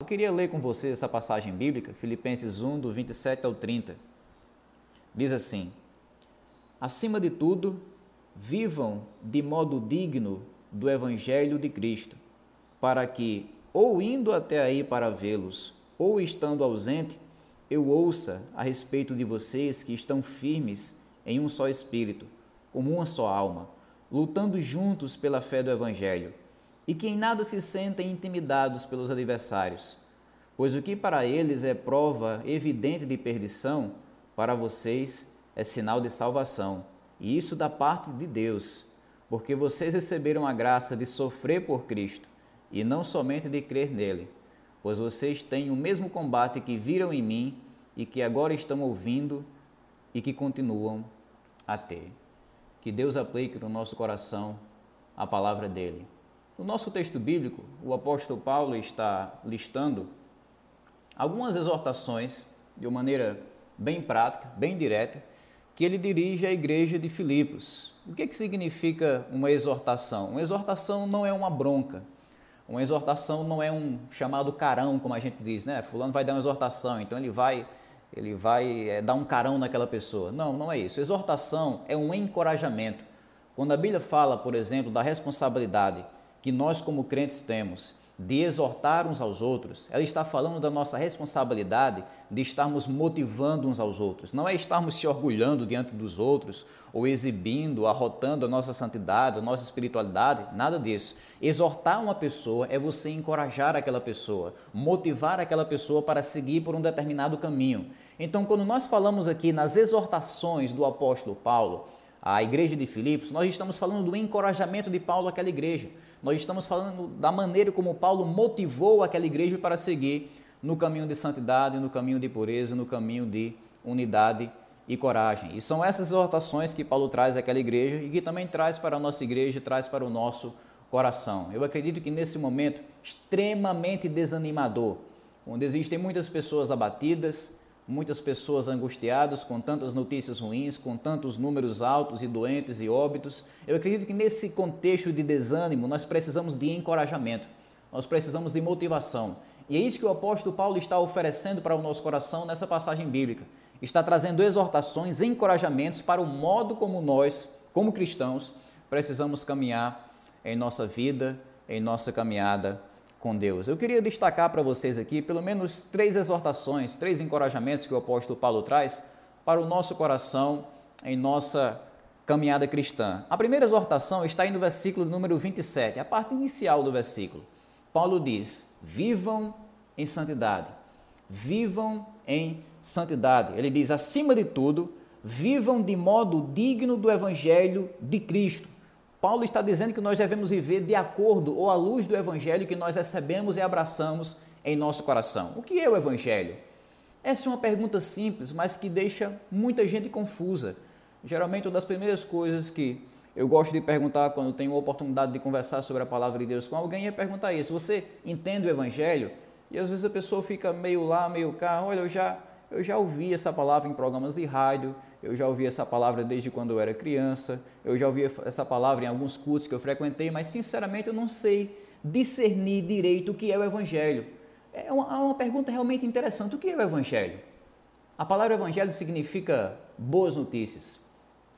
Eu queria ler com você essa passagem bíblica, Filipenses 1, do 27 ao 30. Diz assim: Acima de tudo, vivam de modo digno do Evangelho de Cristo, para que, ou indo até aí para vê-los, ou estando ausente, eu ouça a respeito de vocês que estão firmes em um só espírito, como uma só alma, lutando juntos pela fé do Evangelho, e que em nada se sentem intimidados pelos adversários, pois o que para eles é prova evidente de perdição, para vocês é sinal de salvação, e isso da parte de Deus, porque vocês receberam a graça de sofrer por Cristo, e não somente de crer nele pois vocês têm o mesmo combate que viram em mim e que agora estão ouvindo e que continuam a ter. Que Deus aplique no nosso coração a palavra dele. No nosso texto bíblico, o apóstolo Paulo está listando algumas exortações de uma maneira bem prática, bem direta, que ele dirige à igreja de Filipos. O que, é que significa uma exortação? Uma exortação não é uma bronca, uma exortação não é um chamado carão, como a gente diz, né? Fulano vai dar uma exortação, então ele vai, ele vai é, dar um carão naquela pessoa. Não, não é isso. Exortação é um encorajamento. Quando a Bíblia fala, por exemplo, da responsabilidade que nós como crentes temos de exortar uns aos outros, ela está falando da nossa responsabilidade de estarmos motivando uns aos outros. Não é estarmos se orgulhando diante dos outros ou exibindo, arrotando a nossa santidade, a nossa espiritualidade, nada disso. Exortar uma pessoa é você encorajar aquela pessoa, motivar aquela pessoa para seguir por um determinado caminho. Então, quando nós falamos aqui nas exortações do apóstolo Paulo, à igreja de Filipos, nós estamos falando do encorajamento de Paulo àquela igreja. Nós estamos falando da maneira como Paulo motivou aquela igreja para seguir no caminho de santidade, no caminho de pureza, no caminho de unidade e coragem. E são essas exortações que Paulo traz àquela igreja e que também traz para a nossa igreja, traz para o nosso coração. Eu acredito que nesse momento extremamente desanimador, onde existem muitas pessoas abatidas, muitas pessoas angustiadas com tantas notícias ruins, com tantos números altos e doentes e óbitos. Eu acredito que nesse contexto de desânimo nós precisamos de encorajamento, nós precisamos de motivação. E é isso que o apóstolo Paulo está oferecendo para o nosso coração nessa passagem bíblica. Está trazendo exortações, encorajamentos para o modo como nós, como cristãos, precisamos caminhar em nossa vida, em nossa caminhada com Deus. Eu queria destacar para vocês aqui pelo menos três exortações, três encorajamentos que o apóstolo Paulo traz para o nosso coração em nossa caminhada cristã. A primeira exortação está aí no versículo número 27, a parte inicial do versículo. Paulo diz: Vivam em santidade. Vivam em santidade. Ele diz: acima de tudo, vivam de modo digno do evangelho de Cristo Paulo está dizendo que nós devemos viver de acordo ou à luz do evangelho que nós recebemos e abraçamos em nosso coração. O que é o evangelho? Essa é uma pergunta simples, mas que deixa muita gente confusa. Geralmente, uma das primeiras coisas que eu gosto de perguntar quando tenho a oportunidade de conversar sobre a palavra de Deus com alguém é perguntar isso: você entende o evangelho? E às vezes a pessoa fica meio lá, meio cá, olha, eu já eu já ouvi essa palavra em programas de rádio, eu já ouvi essa palavra desde quando eu era criança, eu já ouvi essa palavra em alguns cultos que eu frequentei, mas sinceramente eu não sei discernir direito o que é o Evangelho. É uma, é uma pergunta realmente interessante. O que é o Evangelho? A palavra Evangelho significa boas notícias.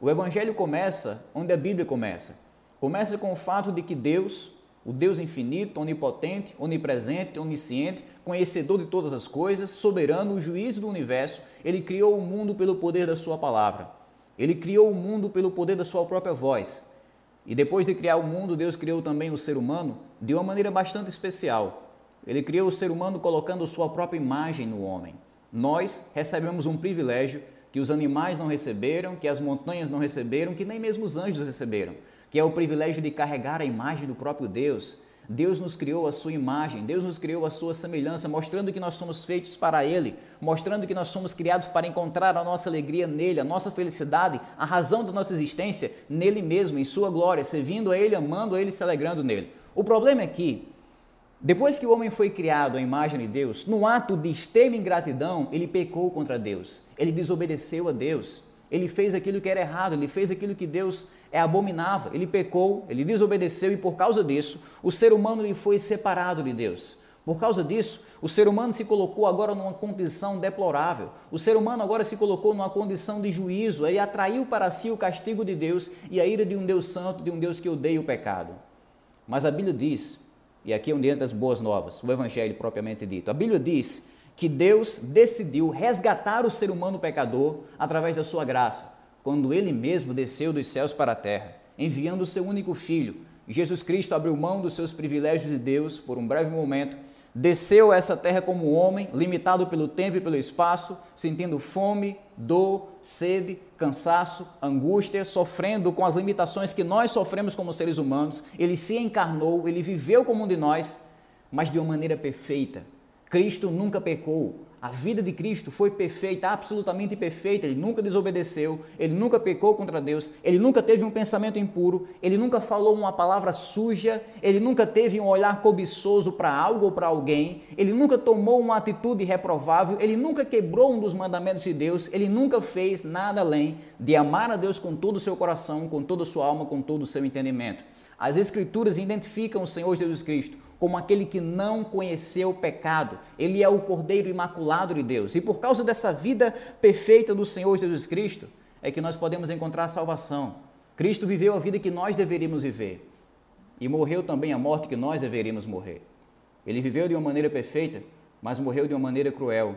O Evangelho começa onde a Bíblia começa. Começa com o fato de que Deus, o Deus infinito, onipotente, onipresente, onisciente, conhecedor de todas as coisas, soberano, o juiz do universo, ele criou o mundo pelo poder da sua palavra. Ele criou o mundo pelo poder da sua própria voz. E depois de criar o mundo, Deus criou também o ser humano de uma maneira bastante especial. Ele criou o ser humano colocando sua própria imagem no homem. Nós recebemos um privilégio que os animais não receberam, que as montanhas não receberam, que nem mesmo os anjos receberam que é o privilégio de carregar a imagem do próprio Deus. Deus nos criou a sua imagem, Deus nos criou a sua semelhança, mostrando que nós somos feitos para Ele, mostrando que nós somos criados para encontrar a nossa alegria nele, a nossa felicidade, a razão da nossa existência nele mesmo, em Sua glória, servindo a Ele, amando a Ele, se alegrando nele. O problema é que, depois que o homem foi criado à imagem de Deus, no ato de extrema ingratidão, ele pecou contra Deus, ele desobedeceu a Deus, ele fez aquilo que era errado, ele fez aquilo que Deus é abominável. Ele pecou, ele desobedeceu e por causa disso, o ser humano ele foi separado de Deus. Por causa disso, o ser humano se colocou agora numa condição deplorável. O ser humano agora se colocou numa condição de juízo. Ele atraiu para si o castigo de Deus e a ira de um Deus santo, de um Deus que odeia o pecado. Mas a Bíblia diz, e aqui é onde entra as boas novas, o Evangelho propriamente dito. A Bíblia diz que Deus decidiu resgatar o ser humano pecador através da sua graça, quando ele mesmo desceu dos céus para a terra, enviando o seu único filho. Jesus Cristo abriu mão dos seus privilégios de Deus por um breve momento desceu a essa terra como homem, limitado pelo tempo e pelo espaço, sentindo fome, dor, sede, cansaço, angústia, sofrendo com as limitações que nós sofremos como seres humanos. Ele se encarnou, ele viveu como um de nós, mas de uma maneira perfeita. Cristo nunca pecou, a vida de Cristo foi perfeita, absolutamente perfeita. Ele nunca desobedeceu, ele nunca pecou contra Deus, ele nunca teve um pensamento impuro, ele nunca falou uma palavra suja, ele nunca teve um olhar cobiçoso para algo ou para alguém, ele nunca tomou uma atitude reprovável, ele nunca quebrou um dos mandamentos de Deus, ele nunca fez nada além de amar a Deus com todo o seu coração, com toda a sua alma, com todo o seu entendimento. As Escrituras identificam o Senhor Jesus Cristo como aquele que não conheceu o pecado. Ele é o Cordeiro Imaculado de Deus. E por causa dessa vida perfeita do Senhor Jesus Cristo, é que nós podemos encontrar salvação. Cristo viveu a vida que nós deveríamos viver e morreu também a morte que nós deveríamos morrer. Ele viveu de uma maneira perfeita, mas morreu de uma maneira cruel.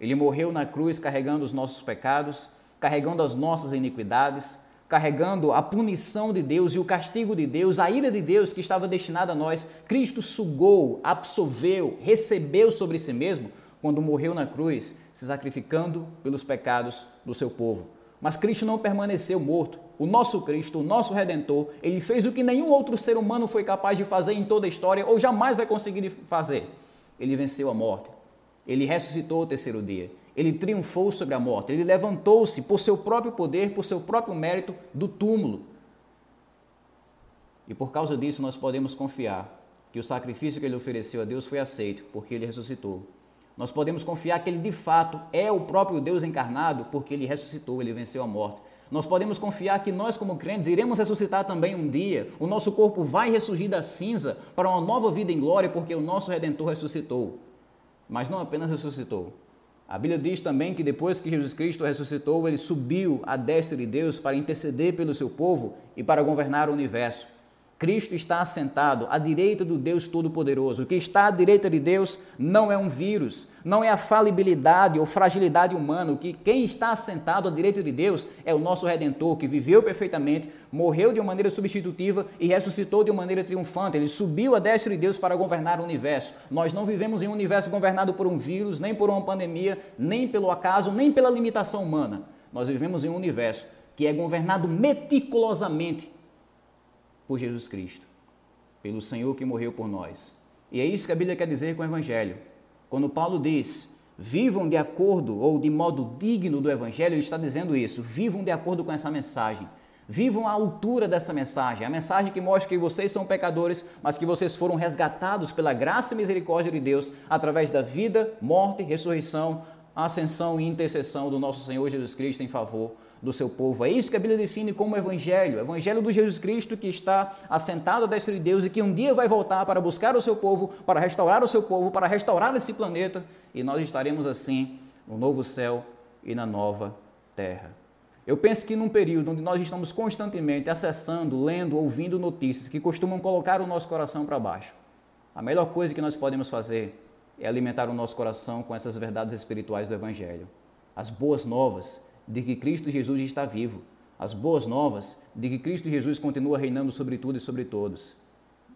Ele morreu na cruz carregando os nossos pecados, carregando as nossas iniquidades, carregando a punição de Deus e o castigo de Deus, a ira de Deus que estava destinada a nós, Cristo sugou, absorveu, recebeu sobre si mesmo quando morreu na cruz, se sacrificando pelos pecados do seu povo. Mas Cristo não permaneceu morto. O nosso Cristo, o nosso Redentor, ele fez o que nenhum outro ser humano foi capaz de fazer em toda a história ou jamais vai conseguir fazer. Ele venceu a morte. Ele ressuscitou o terceiro dia. Ele triunfou sobre a morte, ele levantou-se por seu próprio poder, por seu próprio mérito do túmulo. E por causa disso nós podemos confiar que o sacrifício que ele ofereceu a Deus foi aceito, porque ele ressuscitou. Nós podemos confiar que ele de fato é o próprio Deus encarnado, porque ele ressuscitou, ele venceu a morte. Nós podemos confiar que nós, como crentes, iremos ressuscitar também um dia. O nosso corpo vai ressurgir da cinza para uma nova vida em glória, porque o nosso Redentor ressuscitou. Mas não apenas ressuscitou, a Bíblia diz também que depois que Jesus Cristo ressuscitou, ele subiu à destra de Deus para interceder pelo seu povo e para governar o universo. Cristo está assentado à direita do Deus Todo-Poderoso. O que está à direita de Deus não é um vírus, não é a falibilidade ou fragilidade humana. O que quem está assentado à direita de Deus é o nosso Redentor, que viveu perfeitamente, morreu de uma maneira substitutiva e ressuscitou de uma maneira triunfante. Ele subiu à destra de Deus para governar o universo. Nós não vivemos em um universo governado por um vírus, nem por uma pandemia, nem pelo acaso, nem pela limitação humana. Nós vivemos em um universo que é governado meticulosamente por Jesus Cristo, pelo Senhor que morreu por nós. E é isso que a Bíblia quer dizer com o Evangelho. Quando Paulo diz, vivam de acordo ou de modo digno do Evangelho, ele está dizendo isso, vivam de acordo com essa mensagem. Vivam à altura dessa mensagem, a mensagem que mostra que vocês são pecadores, mas que vocês foram resgatados pela graça e misericórdia de Deus através da vida, morte, ressurreição, ascensão e intercessão do nosso Senhor Jesus Cristo em favor do seu povo. É isso que a Bíblia define como evangelho, evangelho do Jesus Cristo que está assentado à destra de Deus e que um dia vai voltar para buscar o seu povo, para restaurar o seu povo, para restaurar esse planeta, e nós estaremos assim no novo céu e na nova terra. Eu penso que num período onde nós estamos constantemente acessando, lendo, ouvindo notícias que costumam colocar o nosso coração para baixo, a melhor coisa que nós podemos fazer é alimentar o nosso coração com essas verdades espirituais do Evangelho. As boas novas de que Cristo Jesus está vivo, as boas novas de que Cristo Jesus continua reinando sobre tudo e sobre todos.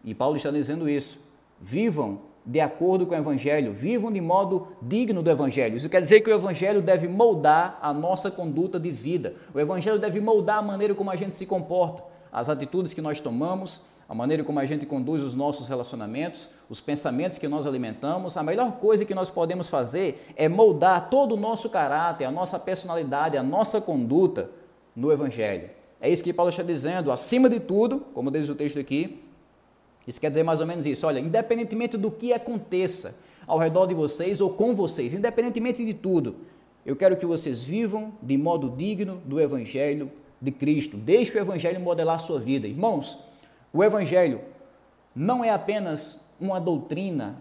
E Paulo está dizendo isso. Vivam de acordo com o Evangelho, vivam de modo digno do Evangelho. Isso quer dizer que o Evangelho deve moldar a nossa conduta de vida. O Evangelho deve moldar a maneira como a gente se comporta, as atitudes que nós tomamos, a maneira como a gente conduz os nossos relacionamentos, os pensamentos que nós alimentamos, a melhor coisa que nós podemos fazer é moldar todo o nosso caráter, a nossa personalidade, a nossa conduta no Evangelho. É isso que Paulo está dizendo, acima de tudo, como diz o texto aqui, isso quer dizer mais ou menos isso, olha, independentemente do que aconteça ao redor de vocês ou com vocês, independentemente de tudo, eu quero que vocês vivam de modo digno do Evangelho de Cristo. Deixe o Evangelho modelar a sua vida. Irmãos, o Evangelho não é apenas uma doutrina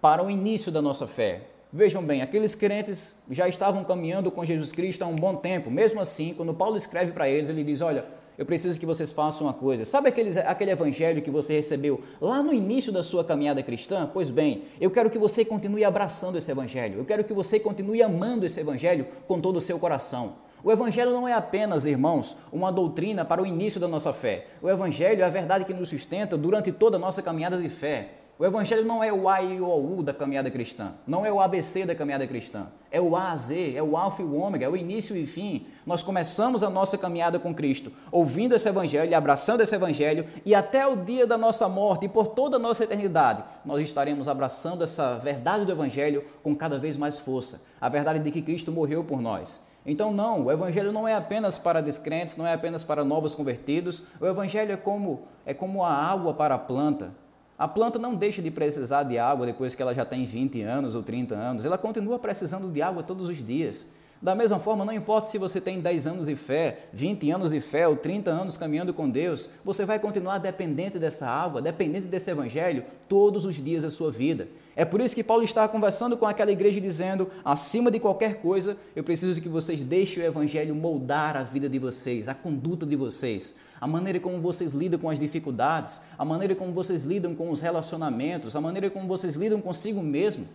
para o início da nossa fé. Vejam bem, aqueles crentes já estavam caminhando com Jesus Cristo há um bom tempo. Mesmo assim, quando Paulo escreve para eles, ele diz: Olha, eu preciso que vocês façam uma coisa. Sabe aquele, aquele evangelho que você recebeu lá no início da sua caminhada cristã? Pois bem, eu quero que você continue abraçando esse evangelho. Eu quero que você continue amando esse evangelho com todo o seu coração. O Evangelho não é apenas, irmãos, uma doutrina para o início da nossa fé. O Evangelho é a verdade que nos sustenta durante toda a nossa caminhada de fé. O Evangelho não é o A e o U da caminhada cristã, não é o ABC da caminhada cristã, é o A a Z, é o Alfa e o Ômega, é o início e fim. Nós começamos a nossa caminhada com Cristo, ouvindo esse Evangelho, abraçando esse Evangelho, e até o dia da nossa morte e por toda a nossa eternidade, nós estaremos abraçando essa verdade do Evangelho com cada vez mais força a verdade de que Cristo morreu por nós. Então, não, o Evangelho não é apenas para descrentes, não é apenas para novos convertidos, o Evangelho é como, é como a água para a planta. A planta não deixa de precisar de água depois que ela já tem 20 anos ou 30 anos, ela continua precisando de água todos os dias. Da mesma forma, não importa se você tem 10 anos de fé, 20 anos de fé ou 30 anos caminhando com Deus, você vai continuar dependente dessa água, dependente desse evangelho todos os dias da sua vida. É por isso que Paulo está conversando com aquela igreja dizendo: acima de qualquer coisa, eu preciso que vocês deixem o evangelho moldar a vida de vocês, a conduta de vocês a maneira como vocês lidam com as dificuldades, a maneira como vocês lidam com os relacionamentos, a maneira como vocês lidam consigo mesmo.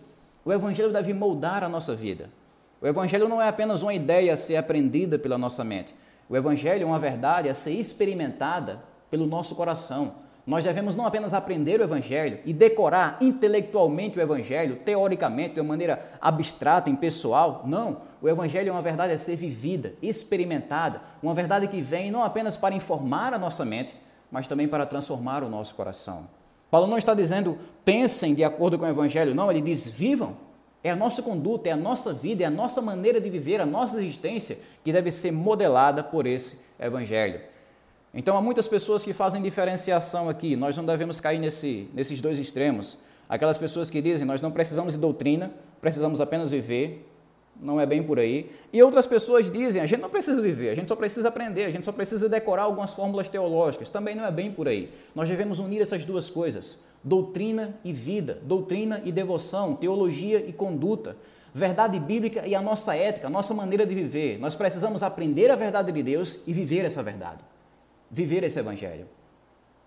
O Evangelho deve moldar a nossa vida. O Evangelho não é apenas uma ideia a ser aprendida pela nossa mente. O Evangelho é uma verdade a ser experimentada pelo nosso coração. Nós devemos não apenas aprender o Evangelho e decorar intelectualmente o Evangelho, teoricamente, de uma maneira abstrata, impessoal. Não. O Evangelho é uma verdade a ser vivida, experimentada. Uma verdade que vem não apenas para informar a nossa mente, mas também para transformar o nosso coração. Paulo não está dizendo pensem de acordo com o Evangelho, não. Ele diz vivam. É a nossa conduta, é a nossa vida, é a nossa maneira de viver, a nossa existência que deve ser modelada por esse Evangelho. Então, há muitas pessoas que fazem diferenciação aqui, nós não devemos cair nesse, nesses dois extremos. Aquelas pessoas que dizem nós não precisamos de doutrina, precisamos apenas viver, não é bem por aí. E outras pessoas dizem a gente não precisa viver, a gente só precisa aprender, a gente só precisa decorar algumas fórmulas teológicas, também não é bem por aí. Nós devemos unir essas duas coisas, doutrina e vida, doutrina e devoção, teologia e conduta verdade bíblica e a nossa ética, a nossa maneira de viver. Nós precisamos aprender a verdade de Deus e viver essa verdade viver esse evangelho.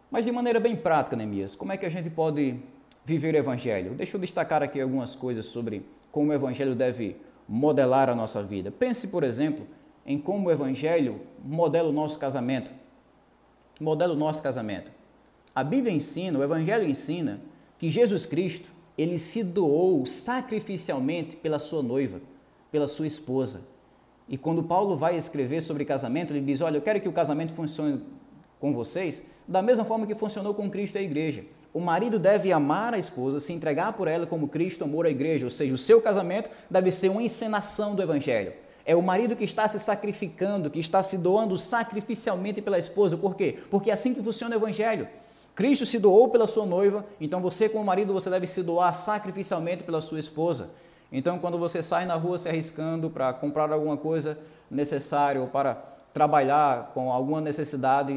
Mas de maneira bem prática, Neemias, como é que a gente pode viver o evangelho? Deixa eu destacar aqui algumas coisas sobre como o evangelho deve modelar a nossa vida. Pense, por exemplo, em como o evangelho modela o nosso casamento. Modela o nosso casamento. A Bíblia ensina, o evangelho ensina que Jesus Cristo, ele se doou sacrificialmente pela sua noiva, pela sua esposa. E quando Paulo vai escrever sobre casamento, ele diz: Olha, eu quero que o casamento funcione com vocês da mesma forma que funcionou com Cristo e a igreja. O marido deve amar a esposa, se entregar por ela como Cristo amou a igreja, ou seja, o seu casamento deve ser uma encenação do evangelho. É o marido que está se sacrificando, que está se doando sacrificialmente pela esposa. Por quê? Porque é assim que funciona o evangelho. Cristo se doou pela sua noiva, então você, como marido, você deve se doar sacrificialmente pela sua esposa. Então, quando você sai na rua se arriscando para comprar alguma coisa necessária ou para trabalhar com alguma necessidade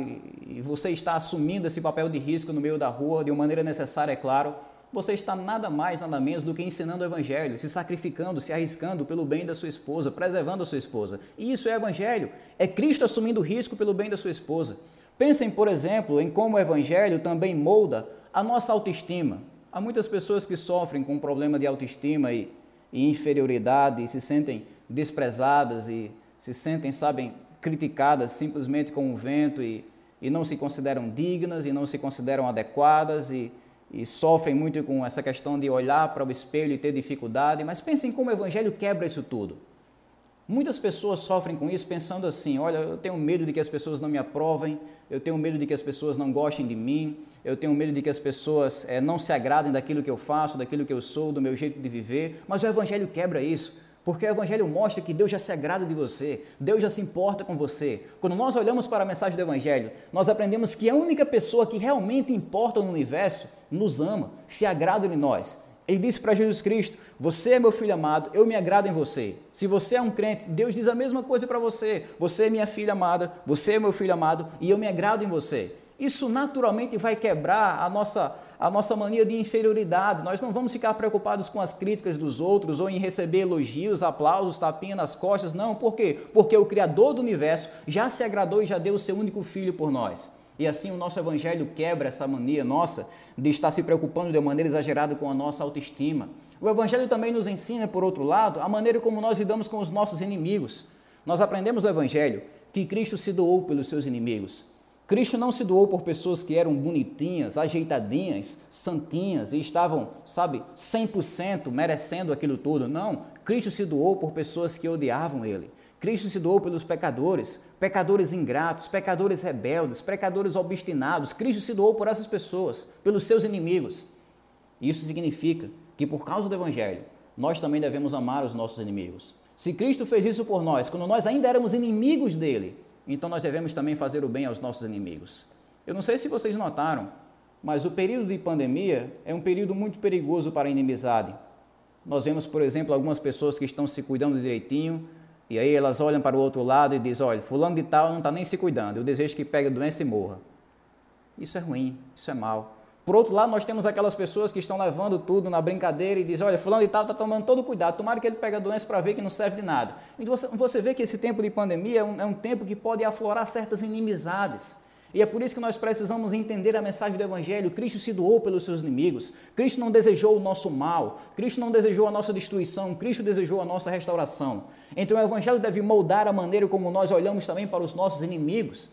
e você está assumindo esse papel de risco no meio da rua de uma maneira necessária, é claro, você está nada mais, nada menos do que ensinando o Evangelho, se sacrificando, se arriscando pelo bem da sua esposa, preservando a sua esposa. E isso é Evangelho, é Cristo assumindo risco pelo bem da sua esposa. Pensem, por exemplo, em como o Evangelho também molda a nossa autoestima. Há muitas pessoas que sofrem com um problema de autoestima e e inferioridade e se sentem desprezadas e se sentem, sabem, criticadas simplesmente com o vento e, e não se consideram dignas e não se consideram adequadas e, e sofrem muito com essa questão de olhar para o espelho e ter dificuldade. Mas pensem como o Evangelho quebra isso tudo. Muitas pessoas sofrem com isso pensando assim: olha, eu tenho medo de que as pessoas não me aprovem, eu tenho medo de que as pessoas não gostem de mim, eu tenho medo de que as pessoas é, não se agradem daquilo que eu faço, daquilo que eu sou, do meu jeito de viver. Mas o Evangelho quebra isso, porque o Evangelho mostra que Deus já se agrada de você, Deus já se importa com você. Quando nós olhamos para a mensagem do Evangelho, nós aprendemos que a única pessoa que realmente importa no universo nos ama, se agrada de nós. Ele disse para Jesus Cristo: Você é meu filho amado, eu me agrado em você. Se você é um crente, Deus diz a mesma coisa para você. Você é minha filha amada, você é meu filho amado e eu me agrado em você. Isso naturalmente vai quebrar a nossa, a nossa mania de inferioridade. Nós não vamos ficar preocupados com as críticas dos outros ou em receber elogios, aplausos, tapinha nas costas. Não, por quê? Porque o Criador do universo já se agradou e já deu o seu único filho por nós. E assim o nosso evangelho quebra essa mania nossa de estar se preocupando de maneira exagerada com a nossa autoestima. O evangelho também nos ensina, por outro lado, a maneira como nós lidamos com os nossos inimigos. Nós aprendemos no evangelho que Cristo se doou pelos seus inimigos. Cristo não se doou por pessoas que eram bonitinhas, ajeitadinhas, santinhas e estavam, sabe, 100% merecendo aquilo tudo. Não, Cristo se doou por pessoas que odiavam ele. Cristo se doou pelos pecadores, pecadores ingratos, pecadores rebeldes, pecadores obstinados. Cristo se doou por essas pessoas, pelos seus inimigos. Isso significa que por causa do evangelho, nós também devemos amar os nossos inimigos. Se Cristo fez isso por nós, quando nós ainda éramos inimigos dele, então nós devemos também fazer o bem aos nossos inimigos. Eu não sei se vocês notaram, mas o período de pandemia é um período muito perigoso para a inimizade. Nós vemos, por exemplo, algumas pessoas que estão se cuidando direitinho, e aí elas olham para o outro lado e dizem: olha, fulano de tal não está nem se cuidando, eu desejo que pegue a doença e morra. Isso é ruim, isso é mal. Por outro lado, nós temos aquelas pessoas que estão levando tudo na brincadeira e dizem, olha, fulano de tal está tomando todo cuidado, tomara que ele pegue a doença para ver que não serve de nada. Então você, você vê que esse tempo de pandemia é um, é um tempo que pode aflorar certas inimizades. E é por isso que nós precisamos entender a mensagem do Evangelho. Cristo se doou pelos seus inimigos. Cristo não desejou o nosso mal. Cristo não desejou a nossa destruição. Cristo desejou a nossa restauração. Então o Evangelho deve moldar a maneira como nós olhamos também para os nossos inimigos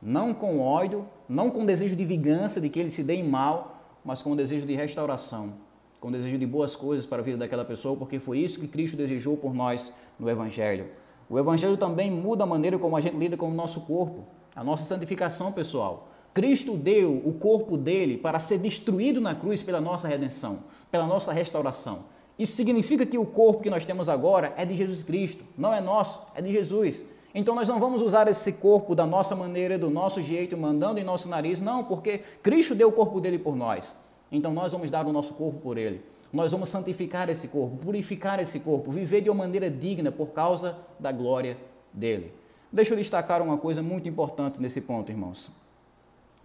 não com ódio, não com desejo de vingança, de que ele se dê mal, mas com o desejo de restauração, com o desejo de boas coisas para a vida daquela pessoa, porque foi isso que Cristo desejou por nós no Evangelho. O Evangelho também muda a maneira como a gente lida com o nosso corpo, a nossa santificação pessoal. Cristo deu o corpo dele para ser destruído na cruz pela nossa redenção, pela nossa restauração. Isso significa que o corpo que nós temos agora é de Jesus Cristo, não é nosso, é de Jesus. Então nós não vamos usar esse corpo da nossa maneira, do nosso jeito, mandando em nosso nariz, não, porque Cristo deu o corpo dele por nós. Então nós vamos dar o nosso corpo por ele. Nós vamos santificar esse corpo, purificar esse corpo, viver de uma maneira digna por causa da glória dele. Deixa eu destacar uma coisa muito importante nesse ponto, irmãos.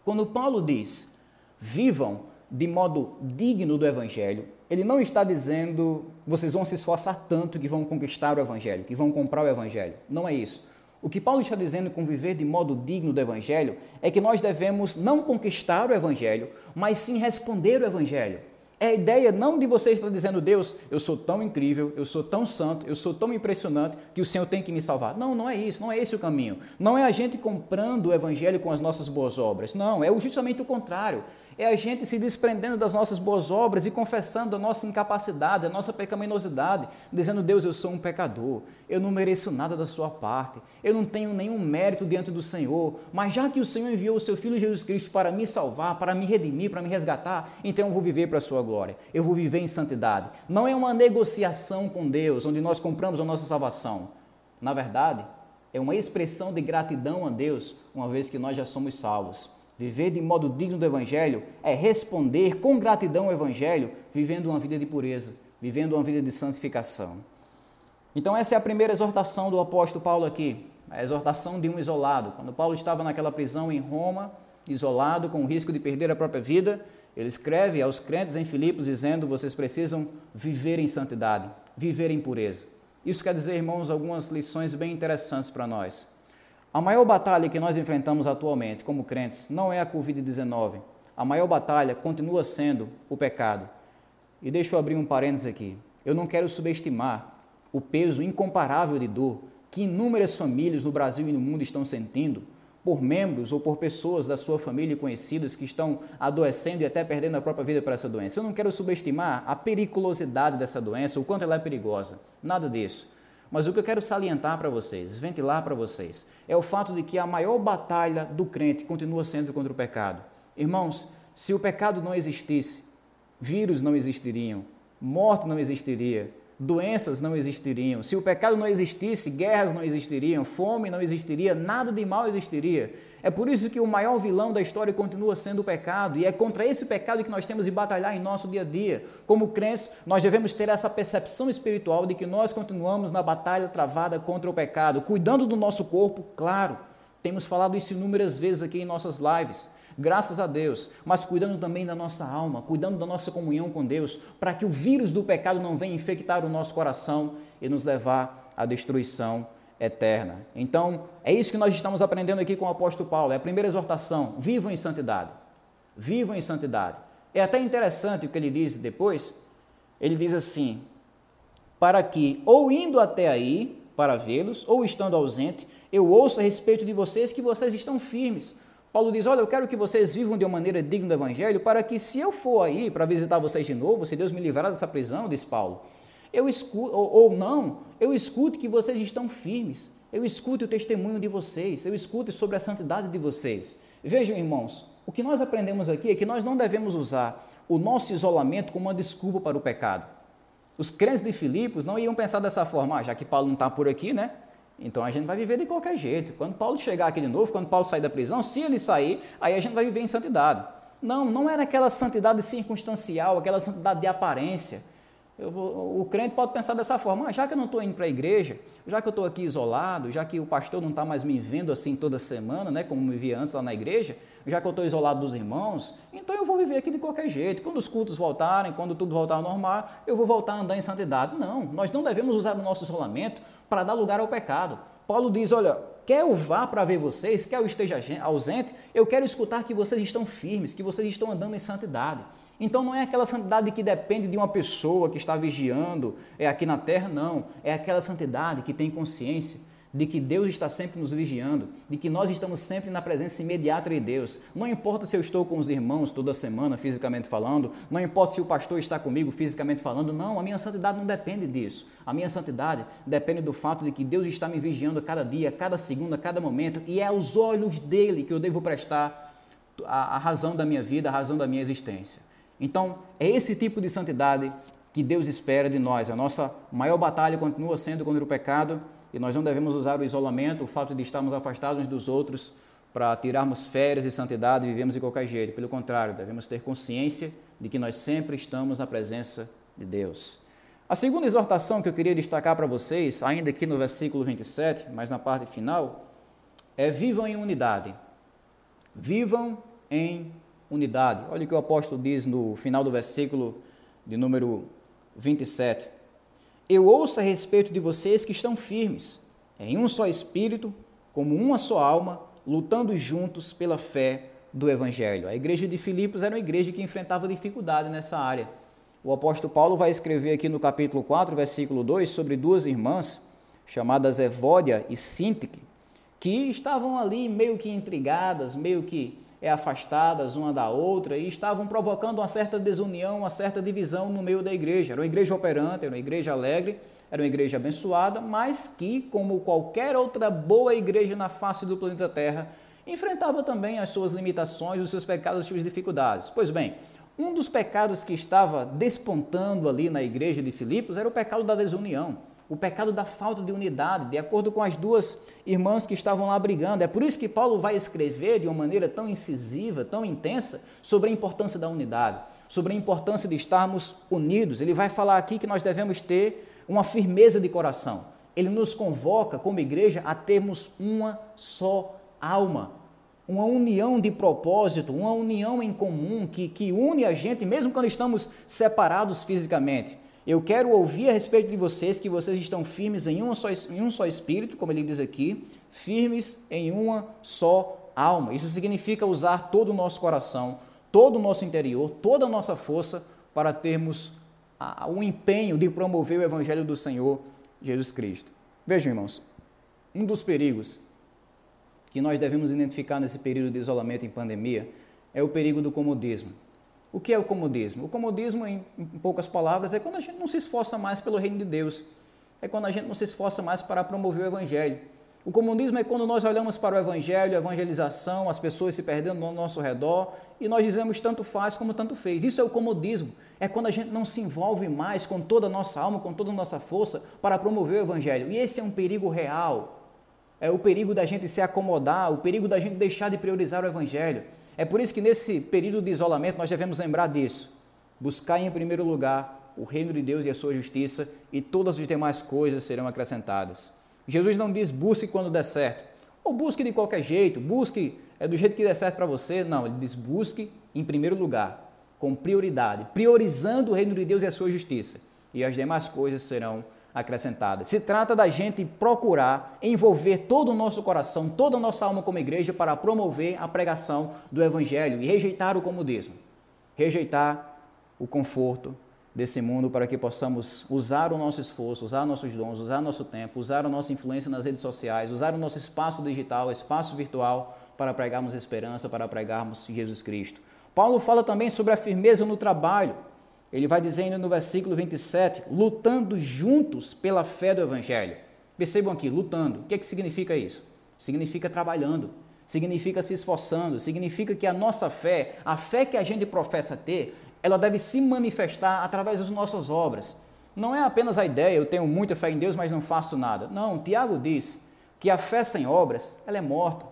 Quando Paulo diz: "Vivam de modo digno do evangelho", ele não está dizendo vocês vão se esforçar tanto que vão conquistar o evangelho, que vão comprar o evangelho. Não é isso. O que Paulo está dizendo com viver de modo digno do Evangelho é que nós devemos não conquistar o Evangelho, mas sim responder o Evangelho. É a ideia não de você estar dizendo, Deus, eu sou tão incrível, eu sou tão santo, eu sou tão impressionante que o Senhor tem que me salvar. Não, não é isso, não é esse o caminho. Não é a gente comprando o Evangelho com as nossas boas obras. Não, é justamente o contrário é a gente se desprendendo das nossas boas obras e confessando a nossa incapacidade, a nossa pecaminosidade, dizendo: Deus, eu sou um pecador, eu não mereço nada da sua parte, eu não tenho nenhum mérito diante do Senhor, mas já que o Senhor enviou o seu Filho Jesus Cristo para me salvar, para me redimir, para me resgatar, então eu vou viver para a sua glória, eu vou viver em santidade. Não é uma negociação com Deus, onde nós compramos a nossa salvação. Na verdade, é uma expressão de gratidão a Deus, uma vez que nós já somos salvos. Viver de modo digno do Evangelho é responder com gratidão ao Evangelho, vivendo uma vida de pureza, vivendo uma vida de santificação. Então, essa é a primeira exortação do apóstolo Paulo aqui, a exortação de um isolado. Quando Paulo estava naquela prisão em Roma, isolado, com o risco de perder a própria vida, ele escreve aos crentes em Filipos dizendo: vocês precisam viver em santidade, viver em pureza. Isso quer dizer, irmãos, algumas lições bem interessantes para nós. A maior batalha que nós enfrentamos atualmente como crentes não é a Covid-19. A maior batalha continua sendo o pecado. E deixa eu abrir um parênteses aqui. Eu não quero subestimar o peso incomparável de dor que inúmeras famílias no Brasil e no mundo estão sentindo por membros ou por pessoas da sua família e conhecidas que estão adoecendo e até perdendo a própria vida para essa doença. Eu não quero subestimar a periculosidade dessa doença, o quanto ela é perigosa. Nada disso. Mas o que eu quero salientar para vocês, ventilar para vocês, é o fato de que a maior batalha do crente continua sendo contra o pecado. Irmãos, se o pecado não existisse, vírus não existiriam, morte não existiria, doenças não existiriam. Se o pecado não existisse, guerras não existiriam, fome não existiria, nada de mal existiria. É por isso que o maior vilão da história continua sendo o pecado, e é contra esse pecado que nós temos de batalhar em nosso dia a dia. Como crentes, nós devemos ter essa percepção espiritual de que nós continuamos na batalha travada contra o pecado, cuidando do nosso corpo, claro. Temos falado isso inúmeras vezes aqui em nossas lives. Graças a Deus, mas cuidando também da nossa alma, cuidando da nossa comunhão com Deus, para que o vírus do pecado não venha infectar o nosso coração e nos levar à destruição eterna. Então, é isso que nós estamos aprendendo aqui com o apóstolo Paulo. É a primeira exortação: vivam em santidade. Vivam em santidade. É até interessante o que ele diz depois. Ele diz assim: para que, ou indo até aí para vê-los, ou estando ausente, eu ouço a respeito de vocês que vocês estão firmes. Paulo diz: Olha, eu quero que vocês vivam de uma maneira digna do Evangelho, para que, se eu for aí para visitar vocês de novo, se Deus me livrar dessa prisão, diz Paulo, eu escuto, ou, ou não, eu escuto que vocês estão firmes, eu escuto o testemunho de vocês, eu escuto sobre a santidade de vocês. Vejam, irmãos, o que nós aprendemos aqui é que nós não devemos usar o nosso isolamento como uma desculpa para o pecado. Os crentes de Filipos não iam pensar dessa forma, ah, já que Paulo não está por aqui, né? Então a gente vai viver de qualquer jeito. Quando Paulo chegar aqui de novo, quando Paulo sair da prisão, se ele sair, aí a gente vai viver em santidade. Não, não era aquela santidade circunstancial, aquela santidade de aparência. Vou, o crente pode pensar dessa forma, ah, já que eu não estou indo para a igreja, já que eu estou aqui isolado, já que o pastor não está mais me vendo assim toda semana, né, como me via antes lá na igreja, já que eu estou isolado dos irmãos, então eu vou viver aqui de qualquer jeito. Quando os cultos voltarem, quando tudo voltar ao normal, eu vou voltar a andar em santidade. Não, nós não devemos usar o nosso isolamento para dar lugar ao pecado. Paulo diz: olha, quer eu vá para ver vocês, quer eu esteja ausente, eu quero escutar que vocês estão firmes, que vocês estão andando em santidade. Então não é aquela santidade que depende de uma pessoa que está vigiando é aqui na terra, não. É aquela santidade que tem consciência de que Deus está sempre nos vigiando, de que nós estamos sempre na presença imediata de Deus. Não importa se eu estou com os irmãos toda semana, fisicamente falando, não importa se o pastor está comigo fisicamente falando, não, a minha santidade não depende disso. A minha santidade depende do fato de que Deus está me vigiando a cada dia, a cada segundo, a cada momento, e é aos olhos dele que eu devo prestar a, a razão da minha vida, a razão da minha existência. Então, é esse tipo de santidade que Deus espera de nós. A nossa maior batalha continua sendo contra o pecado e nós não devemos usar o isolamento, o fato de estarmos afastados uns dos outros para tirarmos férias de santidade e vivemos de qualquer jeito. Pelo contrário, devemos ter consciência de que nós sempre estamos na presença de Deus. A segunda exortação que eu queria destacar para vocês, ainda aqui no versículo 27, mas na parte final, é vivam em unidade. Vivam em unidade. Olha o que o apóstolo diz no final do versículo de número 27. Eu ouço a respeito de vocês que estão firmes, em um só espírito, como uma só alma, lutando juntos pela fé do Evangelho. A igreja de Filipos era uma igreja que enfrentava dificuldade nessa área. O apóstolo Paulo vai escrever aqui no capítulo 4, versículo 2, sobre duas irmãs, chamadas Evódia e Sintique, que estavam ali meio que intrigadas, meio que é, afastadas uma da outra e estavam provocando uma certa desunião, uma certa divisão no meio da igreja. Era uma igreja operante, era uma igreja alegre, era uma igreja abençoada, mas que, como qualquer outra boa igreja na face do planeta Terra, enfrentava também as suas limitações, os seus pecados, as suas dificuldades. Pois bem, um dos pecados que estava despontando ali na igreja de Filipos era o pecado da desunião o pecado da falta de unidade, de acordo com as duas irmãs que estavam lá brigando. É por isso que Paulo vai escrever de uma maneira tão incisiva, tão intensa, sobre a importância da unidade, sobre a importância de estarmos unidos. Ele vai falar aqui que nós devemos ter uma firmeza de coração. Ele nos convoca, como igreja, a termos uma só alma, uma união de propósito, uma união em comum que, que une a gente, mesmo quando estamos separados fisicamente. Eu quero ouvir a respeito de vocês que vocês estão firmes em um só, em um só espírito, como ele diz aqui, firmes em uma só alma. Isso significa usar todo o nosso coração, todo o nosso interior, toda a nossa força para termos o empenho de promover o Evangelho do Senhor Jesus Cristo. Vejam, irmãos, um dos perigos que nós devemos identificar nesse período de isolamento em pandemia é o perigo do comodismo. O que é o comodismo? O comodismo, em, poucas palavras, é quando a gente não se esforça mais pelo reino de Deus. É quando a gente não se esforça mais para promover o evangelho. O comodismo é quando nós olhamos para o evangelho, a evangelização, as pessoas se perdendo no nosso redor e nós dizemos tanto faz como tanto fez. Isso é o comodismo. É quando a gente não se envolve mais com toda a nossa alma, com toda a nossa força para promover o evangelho. E esse é um perigo real. É o perigo da gente se acomodar, o perigo da gente deixar de priorizar o evangelho. É por isso que nesse período de isolamento nós devemos lembrar disso. Buscar em primeiro lugar o reino de Deus e a sua justiça, e todas as demais coisas serão acrescentadas. Jesus não diz busque quando der certo, ou busque de qualquer jeito, busque é do jeito que der certo para você. Não, ele diz: busque em primeiro lugar, com prioridade, priorizando o reino de Deus e a sua justiça, e as demais coisas serão acrescentadas. Se trata da gente procurar envolver todo o nosso coração, toda a nossa alma como igreja para promover a pregação do evangelho e rejeitar o comodismo, rejeitar o conforto desse mundo para que possamos usar o nosso esforço, usar nossos dons, usar nosso tempo, usar a nossa influência nas redes sociais, usar o nosso espaço digital, espaço virtual para pregarmos esperança, para pregarmos Jesus Cristo. Paulo fala também sobre a firmeza no trabalho. Ele vai dizendo no versículo 27, lutando juntos pela fé do Evangelho. Percebam aqui, lutando. O que, é que significa isso? Significa trabalhando, significa se esforçando, significa que a nossa fé, a fé que a gente professa ter, ela deve se manifestar através das nossas obras. Não é apenas a ideia, eu tenho muita fé em Deus, mas não faço nada. Não, Tiago diz que a fé sem obras, ela é morta,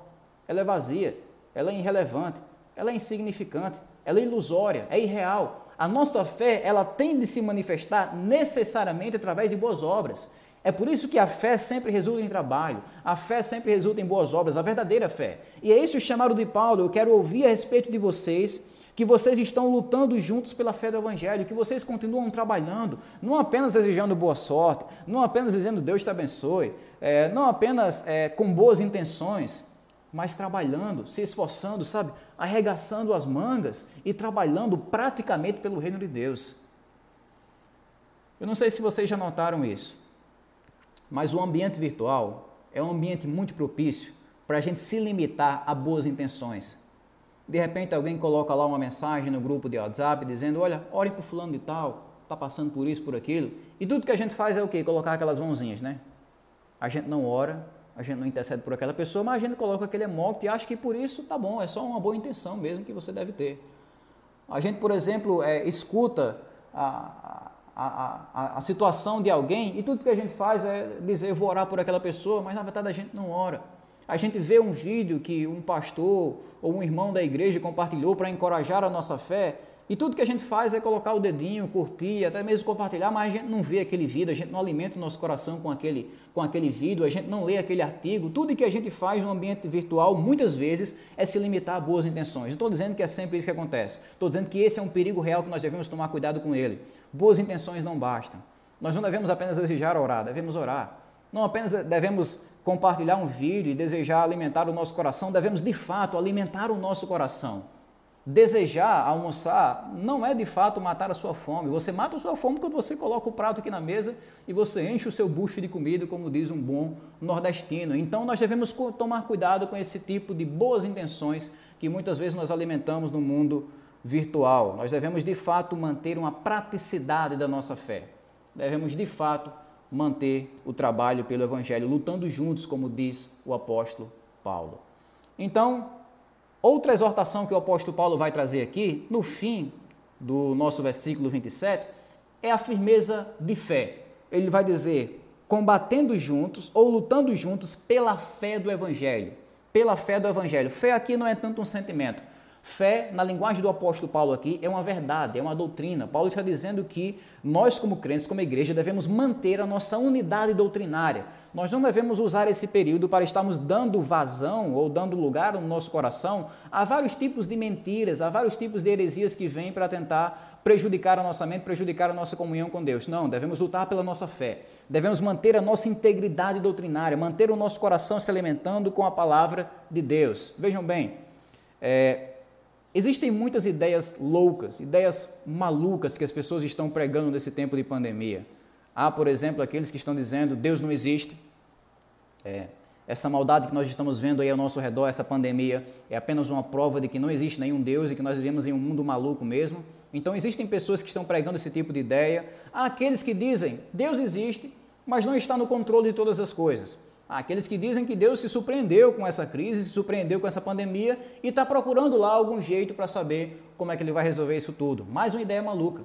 ela é vazia, ela é irrelevante, ela é insignificante, ela é ilusória, é irreal. A nossa fé, ela tem de se manifestar necessariamente através de boas obras. É por isso que a fé sempre resulta em trabalho, a fé sempre resulta em boas obras, a verdadeira fé. E é esse o chamado de Paulo. Eu quero ouvir a respeito de vocês, que vocês estão lutando juntos pela fé do Evangelho, que vocês continuam trabalhando, não apenas desejando boa sorte, não apenas dizendo Deus te abençoe, é, não apenas é, com boas intenções, mas trabalhando, se esforçando, sabe? Arregaçando as mangas e trabalhando praticamente pelo reino de Deus. Eu não sei se vocês já notaram isso, mas o ambiente virtual é um ambiente muito propício para a gente se limitar a boas intenções. De repente alguém coloca lá uma mensagem no grupo de WhatsApp dizendo: Olha, ore por fulano de tal, está passando por isso, por aquilo. E tudo que a gente faz é o quê? Colocar aquelas mãozinhas, né? A gente não ora, a gente não intercede por aquela pessoa, mas a gente coloca aquele emote e acha que por isso tá bom, é só uma boa intenção mesmo que você deve ter. A gente, por exemplo, é, escuta a, a, a, a, situação de alguém e tudo que a gente faz é dizer, vou orar por aquela pessoa, mas na verdade a gente não ora. A gente vê um vídeo que um pastor ou um irmão da igreja compartilhou para encorajar a nossa fé e tudo que a gente faz é colocar o dedinho, curtir, até mesmo compartilhar, mas a gente não vê aquele vídeo, a gente não alimenta o nosso coração com aquele, com aquele vídeo, a gente não lê aquele artigo. Tudo que a gente faz no ambiente virtual, muitas vezes, é se limitar a boas intenções. Não estou dizendo que é sempre isso que acontece. Estou dizendo que esse é um perigo real que nós devemos tomar cuidado com ele. Boas intenções não bastam. Nós não devemos apenas desejar orar, devemos orar. Não apenas devemos compartilhar um vídeo e desejar alimentar o nosso coração, devemos de fato alimentar o nosso coração Desejar almoçar não é de fato matar a sua fome. Você mata a sua fome quando você coloca o prato aqui na mesa e você enche o seu bucho de comida, como diz um bom nordestino. Então nós devemos tomar cuidado com esse tipo de boas intenções que muitas vezes nós alimentamos no mundo virtual. Nós devemos de fato manter uma praticidade da nossa fé. Devemos de fato manter o trabalho pelo evangelho, lutando juntos, como diz o apóstolo Paulo. Então, Outra exortação que o apóstolo Paulo vai trazer aqui, no fim do nosso versículo 27, é a firmeza de fé. Ele vai dizer: combatendo juntos ou lutando juntos pela fé do Evangelho. Pela fé do Evangelho. Fé aqui não é tanto um sentimento. Fé, na linguagem do apóstolo Paulo aqui, é uma verdade, é uma doutrina. Paulo está dizendo que nós, como crentes, como igreja, devemos manter a nossa unidade doutrinária. Nós não devemos usar esse período para estarmos dando vazão ou dando lugar no nosso coração a vários tipos de mentiras, a vários tipos de heresias que vêm para tentar prejudicar a nossa mente, prejudicar a nossa comunhão com Deus. Não, devemos lutar pela nossa fé. Devemos manter a nossa integridade doutrinária, manter o nosso coração se alimentando com a palavra de Deus. Vejam bem, é, Existem muitas ideias loucas, ideias malucas que as pessoas estão pregando nesse tempo de pandemia. Há, por exemplo, aqueles que estão dizendo Deus não existe. É, essa maldade que nós estamos vendo aí ao nosso redor, essa pandemia, é apenas uma prova de que não existe nenhum Deus e que nós vivemos em um mundo maluco mesmo. Então existem pessoas que estão pregando esse tipo de ideia. Há aqueles que dizem Deus existe, mas não está no controle de todas as coisas. Aqueles que dizem que Deus se surpreendeu com essa crise, se surpreendeu com essa pandemia e está procurando lá algum jeito para saber como é que ele vai resolver isso tudo. Mais uma ideia maluca.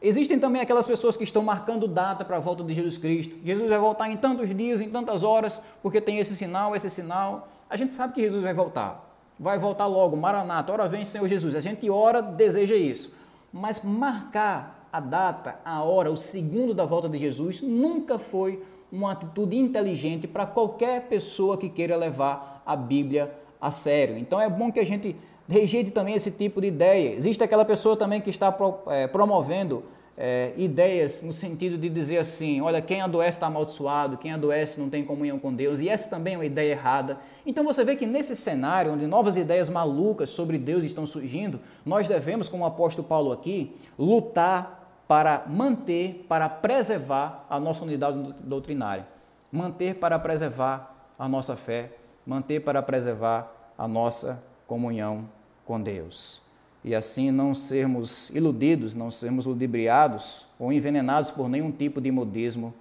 Existem também aquelas pessoas que estão marcando data para a volta de Jesus Cristo. Jesus vai voltar em tantos dias, em tantas horas, porque tem esse sinal, esse sinal. A gente sabe que Jesus vai voltar. Vai voltar logo, Maranata, hora vem Senhor Jesus. A gente ora, deseja isso. Mas marcar a data, a hora, o segundo da volta de Jesus nunca foi uma atitude inteligente para qualquer pessoa que queira levar a Bíblia a sério. Então é bom que a gente rejeite também esse tipo de ideia. Existe aquela pessoa também que está é, promovendo é, ideias no sentido de dizer assim: olha, quem adoece está amaldiçoado, quem adoece não tem comunhão com Deus, e essa também é uma ideia errada. Então você vê que nesse cenário, onde novas ideias malucas sobre Deus estão surgindo, nós devemos, como o apóstolo Paulo aqui, lutar para manter, para preservar a nossa unidade doutrinária, manter para preservar a nossa fé, manter para preservar a nossa comunhão com Deus e assim não sermos iludidos, não sermos ludibriados ou envenenados por nenhum tipo de modismo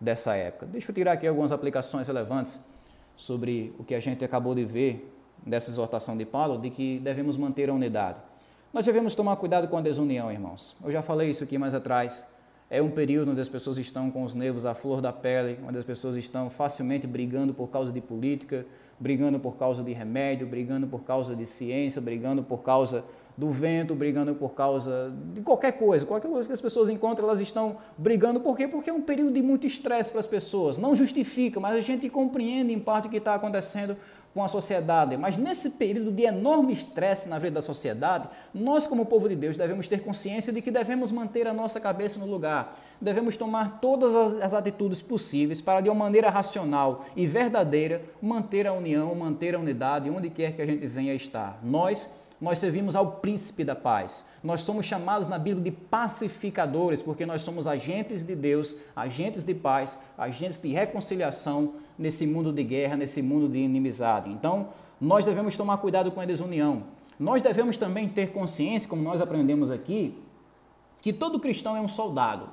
dessa época. Deixa eu tirar aqui algumas aplicações relevantes sobre o que a gente acabou de ver dessa exortação de Paulo, de que devemos manter a unidade. Nós devemos tomar cuidado com a desunião, irmãos. Eu já falei isso aqui mais atrás. É um período onde as pessoas estão com os nervos à flor da pele, onde as pessoas estão facilmente brigando por causa de política, brigando por causa de remédio, brigando por causa de ciência, brigando por causa do vento, brigando por causa de qualquer coisa, qualquer coisa que as pessoas encontram, elas estão brigando. Por quê? Porque é um período de muito estresse para as pessoas. Não justifica, mas a gente compreende em parte o que está acontecendo com a sociedade. Mas nesse período de enorme estresse na vida da sociedade, nós, como povo de Deus, devemos ter consciência de que devemos manter a nossa cabeça no lugar. Devemos tomar todas as, atitudes possíveis para, de uma maneira racional e verdadeira, manter a união, manter a unidade, onde quer que a gente venha estar. Nós nós servimos ao príncipe da paz. Nós somos chamados na Bíblia de pacificadores, porque nós somos agentes de Deus, agentes de paz, agentes de reconciliação nesse mundo de guerra, nesse mundo de inimizade. Então, nós devemos tomar cuidado com a desunião. Nós devemos também ter consciência, como nós aprendemos aqui, que todo cristão é um soldado.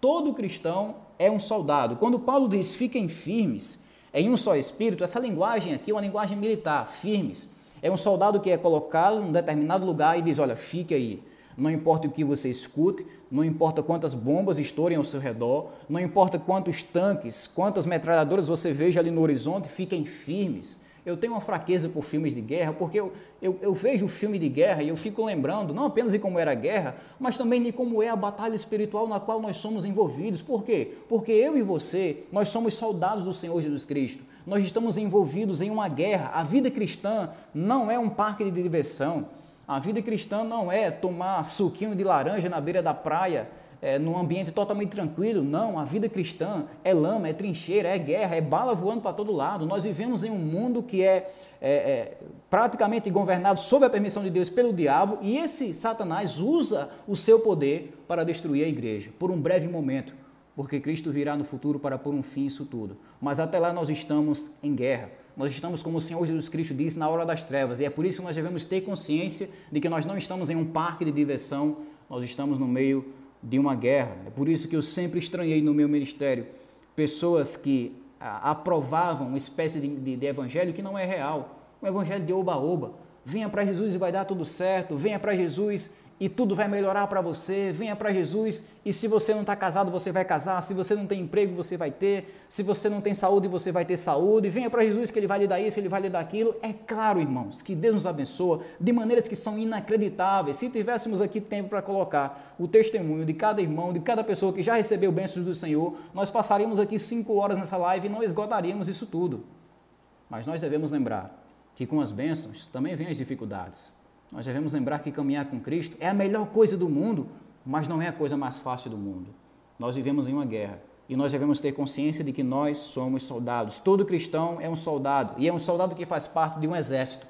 Todo cristão é um soldado. Quando Paulo diz fiquem firmes em um só espírito, essa linguagem aqui é uma linguagem militar, firmes. É um soldado que é colocado em um determinado lugar e diz: Olha, fique aí. Não importa o que você escute, não importa quantas bombas estourem ao seu redor, não importa quantos tanques, quantas metralhadoras você veja ali no horizonte, fiquem firmes. Eu tenho uma fraqueza por filmes de guerra, porque eu, eu, eu vejo filme de guerra e eu fico lembrando não apenas de como era a guerra, mas também de como é a batalha espiritual na qual nós somos envolvidos. Por quê? Porque eu e você, nós somos soldados do Senhor Jesus Cristo nós estamos envolvidos em uma guerra. A vida cristã não é um parque de diversão. A vida cristã não é tomar suquinho de laranja na beira da praia, é, num ambiente totalmente tranquilo. Não, a vida cristã é lama, é trincheira, é guerra, é bala voando para todo lado. Nós vivemos em um mundo que é, é, é praticamente governado sob a permissão de Deus pelo diabo e esse Satanás usa o seu poder para destruir a igreja por um breve momento porque Cristo virá no futuro para pôr um fim isso tudo. Mas até lá nós estamos em guerra. Nós estamos, como o Senhor Jesus Cristo disse, na hora das trevas. E é por isso que nós devemos ter consciência de que nós não estamos em um parque de diversão, nós estamos no meio de uma guerra. É por isso que eu sempre estranhei no meu ministério pessoas que ah, aprovavam uma espécie de, de, de evangelho que não é real. Um evangelho de oba-oba. Venha para Jesus e vai dar tudo certo. Venha para Jesus e tudo vai melhorar para você. Venha para Jesus e se você não está casado, você vai casar. Se você não tem emprego, você vai ter. Se você não tem saúde, você vai ter saúde. Venha para Jesus que Ele vai lhe dar isso, Ele vai lhe dar aquilo. É claro, irmãos, que Deus nos abençoa de maneiras que são inacreditáveis. Se tivéssemos aqui tempo para colocar o testemunho de cada irmão, de cada pessoa que já recebeu bênçãos do Senhor, nós passaríamos aqui cinco horas nessa live e não esgotaríamos isso tudo. Mas nós devemos lembrar que com as bênçãos também vêm as dificuldades. Nós devemos lembrar que caminhar com Cristo é a melhor coisa do mundo, mas não é a coisa mais fácil do mundo. Nós vivemos em uma guerra e nós devemos ter consciência de que nós somos soldados. Todo cristão é um soldado e é um soldado que faz parte de um exército.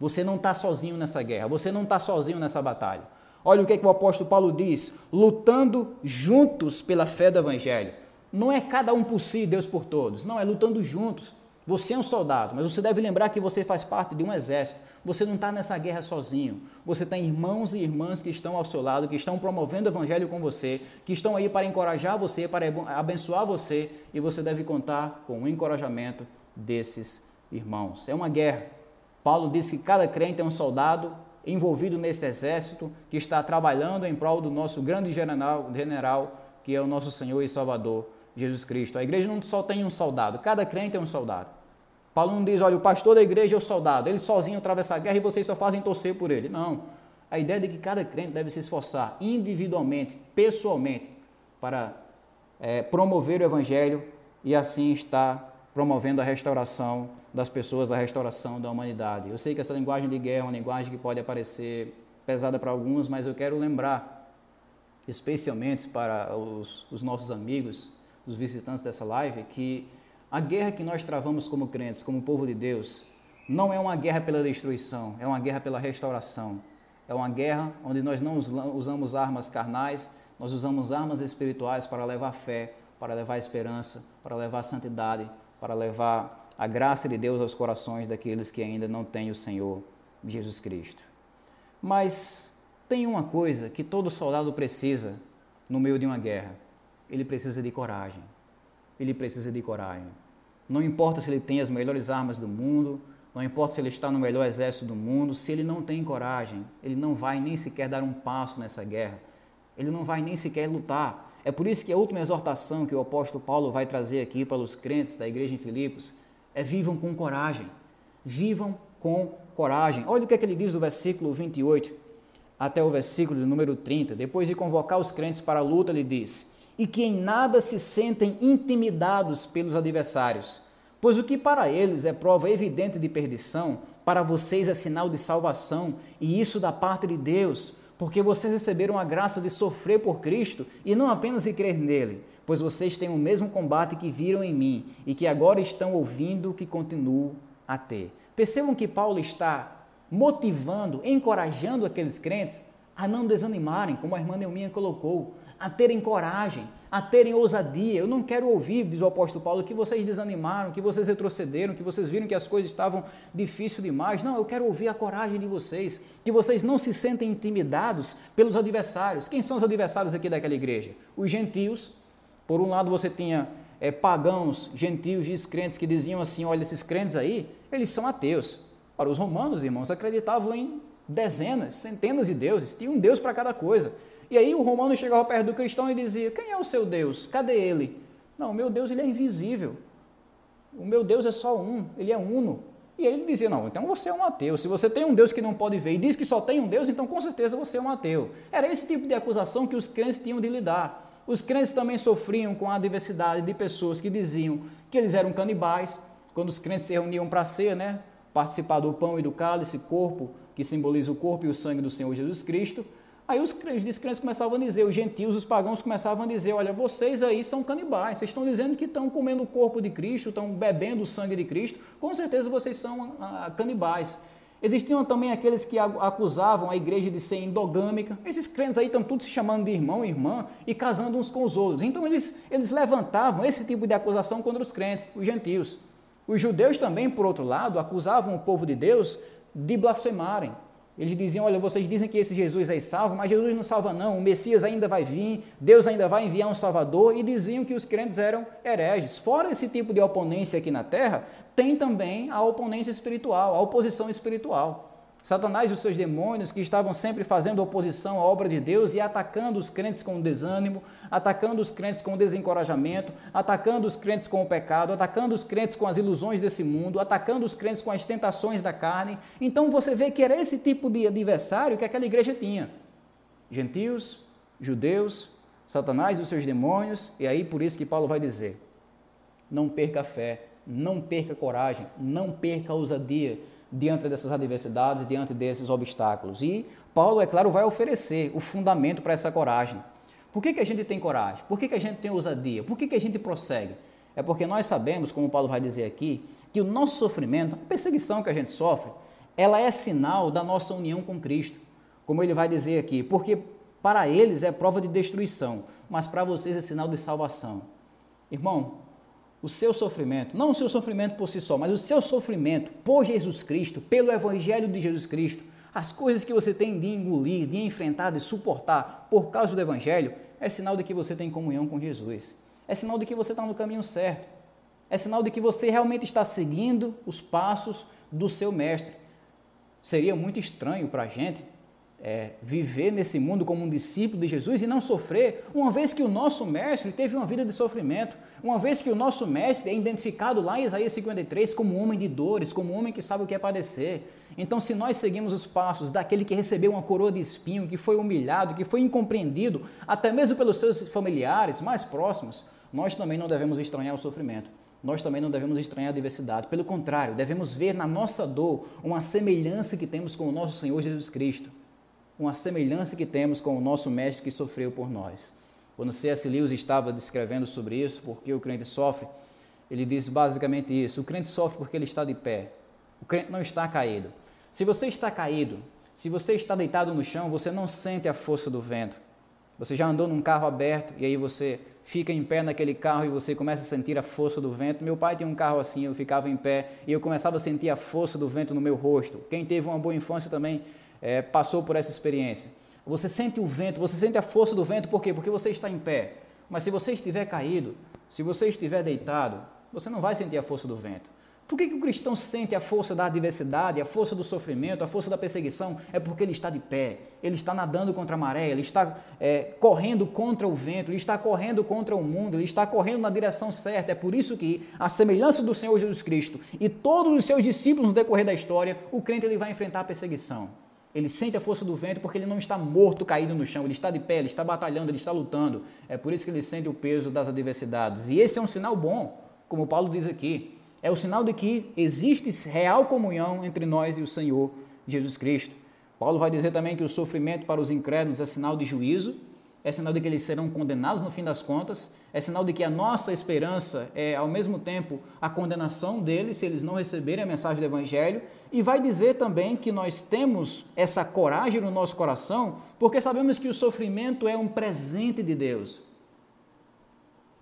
Você não está sozinho nessa guerra, você não está sozinho nessa batalha. Olha o que, é que o apóstolo Paulo diz: lutando juntos pela fé do Evangelho. Não é cada um por si, Deus por todos. Não, é lutando juntos. Você é um soldado, mas você deve lembrar que você faz parte de um exército. Você não está nessa guerra sozinho. Você tem irmãos e irmãs que estão ao seu lado, que estão promovendo o evangelho com você, que estão aí para encorajar você, para abençoar você, e você deve contar com o encorajamento desses irmãos. É uma guerra. Paulo diz que cada crente é um soldado envolvido nesse exército que está trabalhando em prol do nosso grande general, general que é o nosso Senhor e Salvador Jesus Cristo. A igreja não só tem um soldado, cada crente é um soldado. Paulo não diz, olha, o pastor da igreja é o soldado, ele sozinho atravessa a guerra e vocês só fazem torcer por ele. Não. A ideia é de que cada crente deve se esforçar individualmente, pessoalmente, para é, promover o evangelho e assim estar promovendo a restauração das pessoas, a restauração da humanidade. Eu sei que essa linguagem de guerra é uma linguagem que pode parecer pesada para alguns, mas eu quero lembrar, especialmente para os, os nossos amigos, os visitantes dessa live, que a guerra que nós travamos como crentes, como povo de Deus, não é uma guerra pela destruição, é uma guerra pela restauração. É uma guerra onde nós não usamos armas carnais, nós usamos armas espirituais para levar fé, para levar esperança, para levar santidade, para levar a graça de Deus aos corações daqueles que ainda não têm o Senhor Jesus Cristo. Mas tem uma coisa que todo soldado precisa no meio de uma guerra: ele precisa de coragem. Ele precisa de coragem. Não importa se ele tem as melhores armas do mundo, não importa se ele está no melhor exército do mundo, se ele não tem coragem, ele não vai nem sequer dar um passo nessa guerra. Ele não vai nem sequer lutar. É por isso que a última exortação que o apóstolo Paulo vai trazer aqui para os crentes da igreja em Filipos é vivam com coragem. Vivam com coragem. Olha o que, é que ele diz no versículo 28 até o versículo número 30. Depois de convocar os crentes para a luta, ele diz: E que em nada se sentem intimidados pelos adversários, pois o que para eles é prova evidente de perdição, para vocês é sinal de salvação, e isso da parte de Deus, porque vocês receberam a graça de sofrer por Cristo e não apenas de crer nele, pois vocês têm o mesmo combate que viram em mim e que agora estão ouvindo que continuo a ter. Percebam que Paulo está motivando, encorajando aqueles crentes a não desanimarem, como a irmã Neuminha colocou, a terem coragem, a terem ousadia. Eu não quero ouvir, diz o apóstolo Paulo, que vocês desanimaram, que vocês retrocederam, que vocês viram que as coisas estavam difíceis demais. Não, eu quero ouvir a coragem de vocês, que vocês não se sentem intimidados pelos adversários. Quem são os adversários aqui daquela igreja? Os gentios. Por um lado você tinha é, pagãos, gentios, descrentes que diziam assim: olha, esses crentes aí, eles são ateus. Ora, os romanos, irmãos, acreditavam em dezenas, centenas de deuses, tinha um Deus para cada coisa. E aí o romano chegava perto do cristão e dizia: Quem é o seu Deus? Cadê ele? Não, o meu Deus ele é invisível. O meu Deus é só um, ele é uno. E aí ele dizia: Não, então você é um ateu. Se você tem um Deus que não pode ver e diz que só tem um Deus, então com certeza você é um ateu. Era esse tipo de acusação que os crentes tinham de lidar. Os crentes também sofriam com a diversidade de pessoas que diziam que eles eram canibais, quando os crentes se reuniam para ser, né, participar do pão e do cálice, corpo que simboliza o corpo e o sangue do Senhor Jesus Cristo. Aí os descrentes começavam a dizer, os gentios, os pagãos começavam a dizer: olha, vocês aí são canibais, vocês estão dizendo que estão comendo o corpo de Cristo, estão bebendo o sangue de Cristo, com certeza vocês são ah, canibais. Existiam também aqueles que acusavam a igreja de ser endogâmica. Esses crentes aí estão todos se chamando de irmão e irmã e casando uns com os outros. Então eles, eles levantavam esse tipo de acusação contra os crentes, os gentios. Os judeus também, por outro lado, acusavam o povo de Deus de blasfemarem. Eles diziam: Olha, vocês dizem que esse Jesus é salvo, mas Jesus não salva, não. O Messias ainda vai vir, Deus ainda vai enviar um Salvador. E diziam que os crentes eram hereges. Fora esse tipo de oponência aqui na terra, tem também a oponência espiritual, a oposição espiritual. Satanás e os seus demônios que estavam sempre fazendo oposição à obra de Deus e atacando os crentes com desânimo, atacando os crentes com desencorajamento, atacando os crentes com o pecado, atacando os crentes com as ilusões desse mundo, atacando os crentes com as tentações da carne. Então você vê que era esse tipo de adversário que aquela igreja tinha. Gentios, judeus, Satanás e os seus demônios, e aí por isso que Paulo vai dizer: não perca a fé, não perca a coragem, não perca a ousadia diante dessas adversidades, diante desses obstáculos. E Paulo, é claro, vai oferecer o fundamento para essa coragem. Por que, que a gente tem coragem? Por que, que a gente tem ousadia? Por que, que a gente prossegue? É porque nós sabemos, como Paulo vai dizer aqui, que o nosso sofrimento, a perseguição que a gente sofre, ela é sinal da nossa união com Cristo. Como ele vai dizer aqui, porque para eles é prova de destruição, mas para vocês é sinal de salvação. Irmão, o seu sofrimento, não o seu sofrimento por si só, mas o seu sofrimento por Jesus Cristo, pelo Evangelho de Jesus Cristo, as coisas que você tem de engolir, de enfrentar, de suportar por causa do Evangelho, é sinal de que você tem comunhão com Jesus. É sinal de que você está no caminho certo. É sinal de que você realmente está seguindo os passos do seu Mestre. Seria muito estranho para a gente é, viver nesse mundo como um discípulo de Jesus e não sofrer, uma vez que o nosso Mestre teve uma vida de sofrimento, uma vez que o nosso Mestre é identificado lá em Isaías 53 como homem de dores, como homem que sabe o que é padecer. Então, se nós seguimos os passos daquele que recebeu uma coroa de espinho, que foi humilhado, que foi incompreendido, até mesmo pelos seus familiares mais próximos, nós também não devemos estranhar o sofrimento. Nós também não devemos estranhar a diversidade. Pelo contrário, devemos ver na nossa dor uma semelhança que temos com o nosso Senhor Jesus Cristo. Uma semelhança que temos com o nosso Mestre que sofreu por nós. Quando C.S. Lewis estava descrevendo sobre isso, porque o crente sofre, ele diz basicamente isso: o crente sofre porque ele está de pé. O crente não está caído. Se você está caído, se você está deitado no chão, você não sente a força do vento. Você já andou num carro aberto e aí você fica em pé naquele carro e você começa a sentir a força do vento. Meu pai tinha um carro assim, eu ficava em pé e eu começava a sentir a força do vento no meu rosto. Quem teve uma boa infância também é, passou por essa experiência. Você sente o vento, você sente a força do vento, por quê? Porque você está em pé. Mas se você estiver caído, se você estiver deitado, você não vai sentir a força do vento. Por que, que o cristão sente a força da adversidade, a força do sofrimento, a força da perseguição? É porque ele está de pé, ele está nadando contra a maré, ele está é, correndo contra o vento, ele está correndo contra o mundo, ele está correndo na direção certa. É por isso que, a semelhança do Senhor Jesus Cristo e todos os seus discípulos no decorrer da história, o crente ele vai enfrentar a perseguição. Ele sente a força do vento porque ele não está morto, caído no chão, ele está de pé, ele está batalhando, ele está lutando. É por isso que ele sente o peso das adversidades. E esse é um sinal bom, como Paulo diz aqui é o sinal de que existe real comunhão entre nós e o Senhor Jesus Cristo. Paulo vai dizer também que o sofrimento para os incrédulos é sinal de juízo, é sinal de que eles serão condenados no fim das contas, é sinal de que a nossa esperança é ao mesmo tempo a condenação deles se eles não receberem a mensagem do Evangelho, e vai dizer também que nós temos essa coragem no nosso coração, porque sabemos que o sofrimento é um presente de Deus.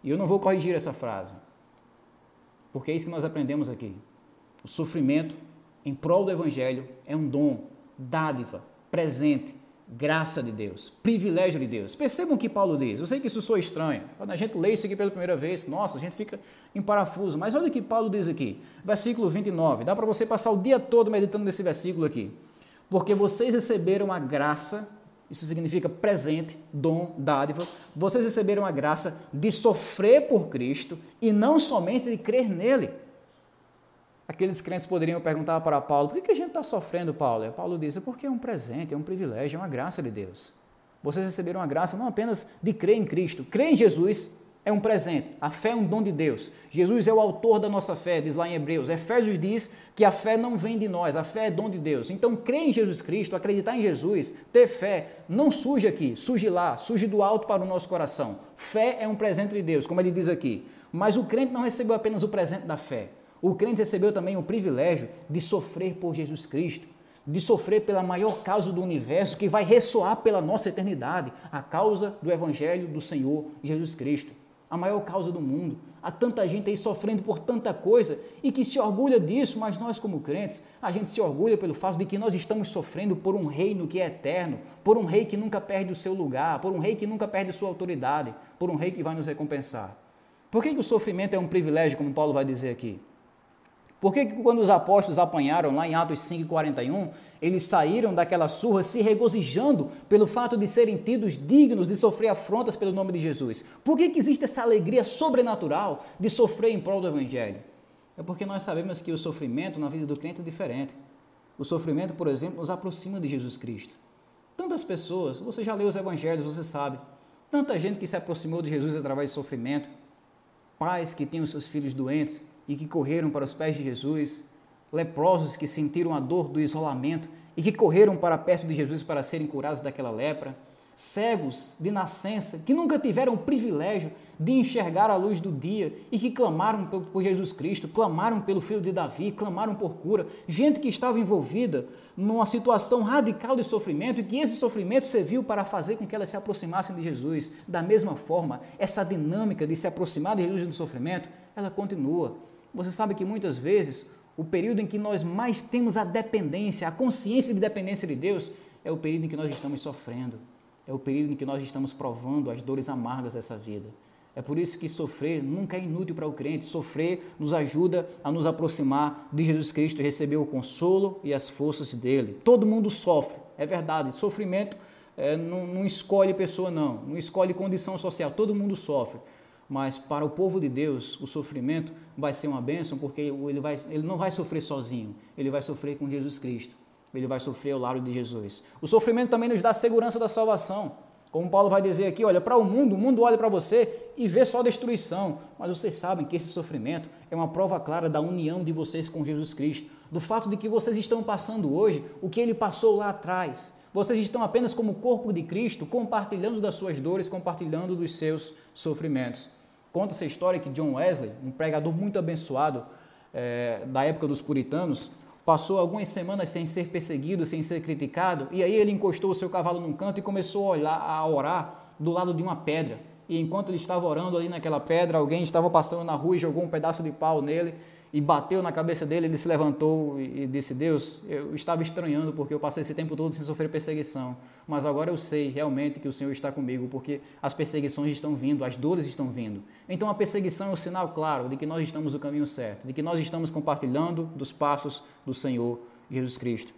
E eu não vou corrigir essa frase. Porque é isso que nós aprendemos aqui. O sofrimento em prol do Evangelho é um dom, dádiva, presente, graça de Deus, privilégio de Deus. Percebam o que Paulo diz. Eu sei que isso soa estranho. Quando a gente lê isso aqui pela primeira vez, nossa, a gente fica em parafuso. Mas olha o que Paulo diz aqui, versículo 29. Dá para você passar o dia todo meditando nesse versículo aqui. Porque vocês receberam a graça isso significa presente, dom, dádiva. Vocês receberam a graça de sofrer por Cristo e não somente de crer nele. Aqueles crentes poderiam perguntar para Paulo: por que a gente está sofrendo, Paulo? E Paulo diz: é porque é um presente, é um privilégio, é uma graça de Deus. Vocês receberam a graça não apenas de crer em Cristo, crer em Jesus é um presente. A fé é um dom de Deus. Jesus é o autor da nossa fé, diz lá em Hebreus. Efésios diz que a fé não vem de nós, a fé é dom de Deus. Então, crer em Jesus Cristo, acreditar em Jesus, ter fé, não surge aqui, surge lá, surge do alto para o nosso coração. Fé é um presente de Deus, como ele diz aqui. Mas o crente não recebeu apenas o presente da fé. O crente recebeu também o privilégio de sofrer por Jesus Cristo, de sofrer pela maior causa do universo que vai ressoar pela nossa eternidade, a causa do Evangelho do Senhor Jesus Cristo a maior causa do mundo. Há tanta gente aí sofrendo por tanta coisa e que se orgulha disso, mas nós, como crentes, a gente se orgulha pelo fato de que nós estamos sofrendo por um reino que é eterno, por um rei que nunca perde o seu lugar, por um rei que nunca perde sua autoridade, por um rei que vai nos recompensar. Por que, que o sofrimento é um privilégio, como Paulo vai dizer aqui? Por que, quando os apóstolos apanharam lá em Atos 5,41, eles saíram daquela surra se regozijando pelo fato de serem tidos dignos de sofrer afrontas pelo nome de Jesus? Por que, que existe essa alegria sobrenatural de sofrer em prol do Evangelho? É porque nós sabemos que o sofrimento na vida do crente é diferente. O sofrimento, por exemplo, nos aproxima de Jesus Cristo. Tantas pessoas, você já leu os evangelhos, você sabe, tanta gente que se aproximou de Jesus através de sofrimento, pais que tinham seus filhos doentes, e que correram para os pés de Jesus, leprosos que sentiram a dor do isolamento e que correram para perto de Jesus para serem curados daquela lepra, cegos de nascença que nunca tiveram o privilégio de enxergar a luz do dia e que clamaram por Jesus Cristo, clamaram pelo filho de Davi, clamaram por cura, gente que estava envolvida numa situação radical de sofrimento e que esse sofrimento serviu para fazer com que elas se aproximassem de Jesus. Da mesma forma, essa dinâmica de se aproximar de Jesus no sofrimento, ela continua. Você sabe que muitas vezes o período em que nós mais temos a dependência, a consciência de dependência de Deus, é o período em que nós estamos sofrendo. É o período em que nós estamos provando as dores amargas dessa vida. É por isso que sofrer nunca é inútil para o crente. Sofrer nos ajuda a nos aproximar de Jesus Cristo e receber o consolo e as forças dele. Todo mundo sofre, é verdade. Sofrimento é, não, não escolhe pessoa, não. Não escolhe condição social. Todo mundo sofre. Mas para o povo de Deus, o sofrimento vai ser uma bênção, porque ele, vai, ele não vai sofrer sozinho, ele vai sofrer com Jesus Cristo. Ele vai sofrer ao lado de Jesus. O sofrimento também nos dá a segurança da salvação. Como Paulo vai dizer aqui, olha, para o mundo, o mundo olha para você e vê só destruição. Mas vocês sabem que esse sofrimento é uma prova clara da união de vocês com Jesus Cristo, do fato de que vocês estão passando hoje o que ele passou lá atrás. Vocês estão apenas como corpo de Cristo, compartilhando das suas dores, compartilhando dos seus sofrimentos. Conta essa história que John Wesley, um pregador muito abençoado é, da época dos puritanos, passou algumas semanas sem ser perseguido, sem ser criticado, e aí ele encostou o seu cavalo num canto e começou a, olhar, a orar do lado de uma pedra. E enquanto ele estava orando ali naquela pedra, alguém estava passando na rua e jogou um pedaço de pau nele e bateu na cabeça dele, ele se levantou e disse: Deus, eu estava estranhando porque eu passei esse tempo todo sem sofrer perseguição, mas agora eu sei realmente que o Senhor está comigo, porque as perseguições estão vindo, as dores estão vindo. Então a perseguição é um sinal claro de que nós estamos no caminho certo, de que nós estamos compartilhando dos passos do Senhor Jesus Cristo.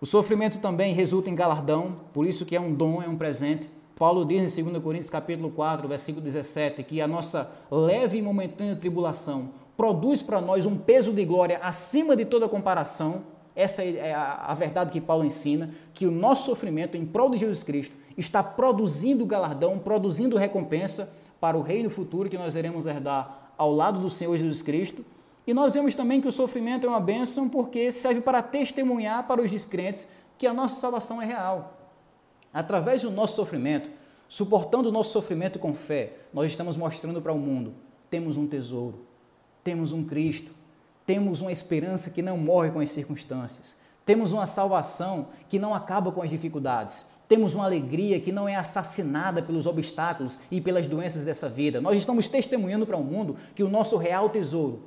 O sofrimento também resulta em galardão, por isso que é um dom, é um presente. Paulo diz em 2 Coríntios capítulo 4, versículo 17, que a nossa leve e momentânea tribulação produz para nós um peso de glória acima de toda comparação. Essa é a, verdade que Paulo ensina, que o nosso sofrimento em prol de Jesus Cristo está produzindo galardão, produzindo recompensa para o reino futuro que nós iremos herdar ao lado do Senhor Jesus Cristo. E nós vemos também que o sofrimento é uma bênção porque serve para testemunhar para os descrentes que a nossa salvação é real. Através do nosso sofrimento, suportando o nosso sofrimento com fé, nós estamos mostrando para o mundo: temos um tesouro, temos um Cristo, temos uma esperança que não morre com as circunstâncias, temos uma salvação que não acaba com as dificuldades, temos uma alegria que não é assassinada pelos obstáculos e pelas doenças dessa vida. Nós estamos testemunhando para o mundo que o nosso real tesouro,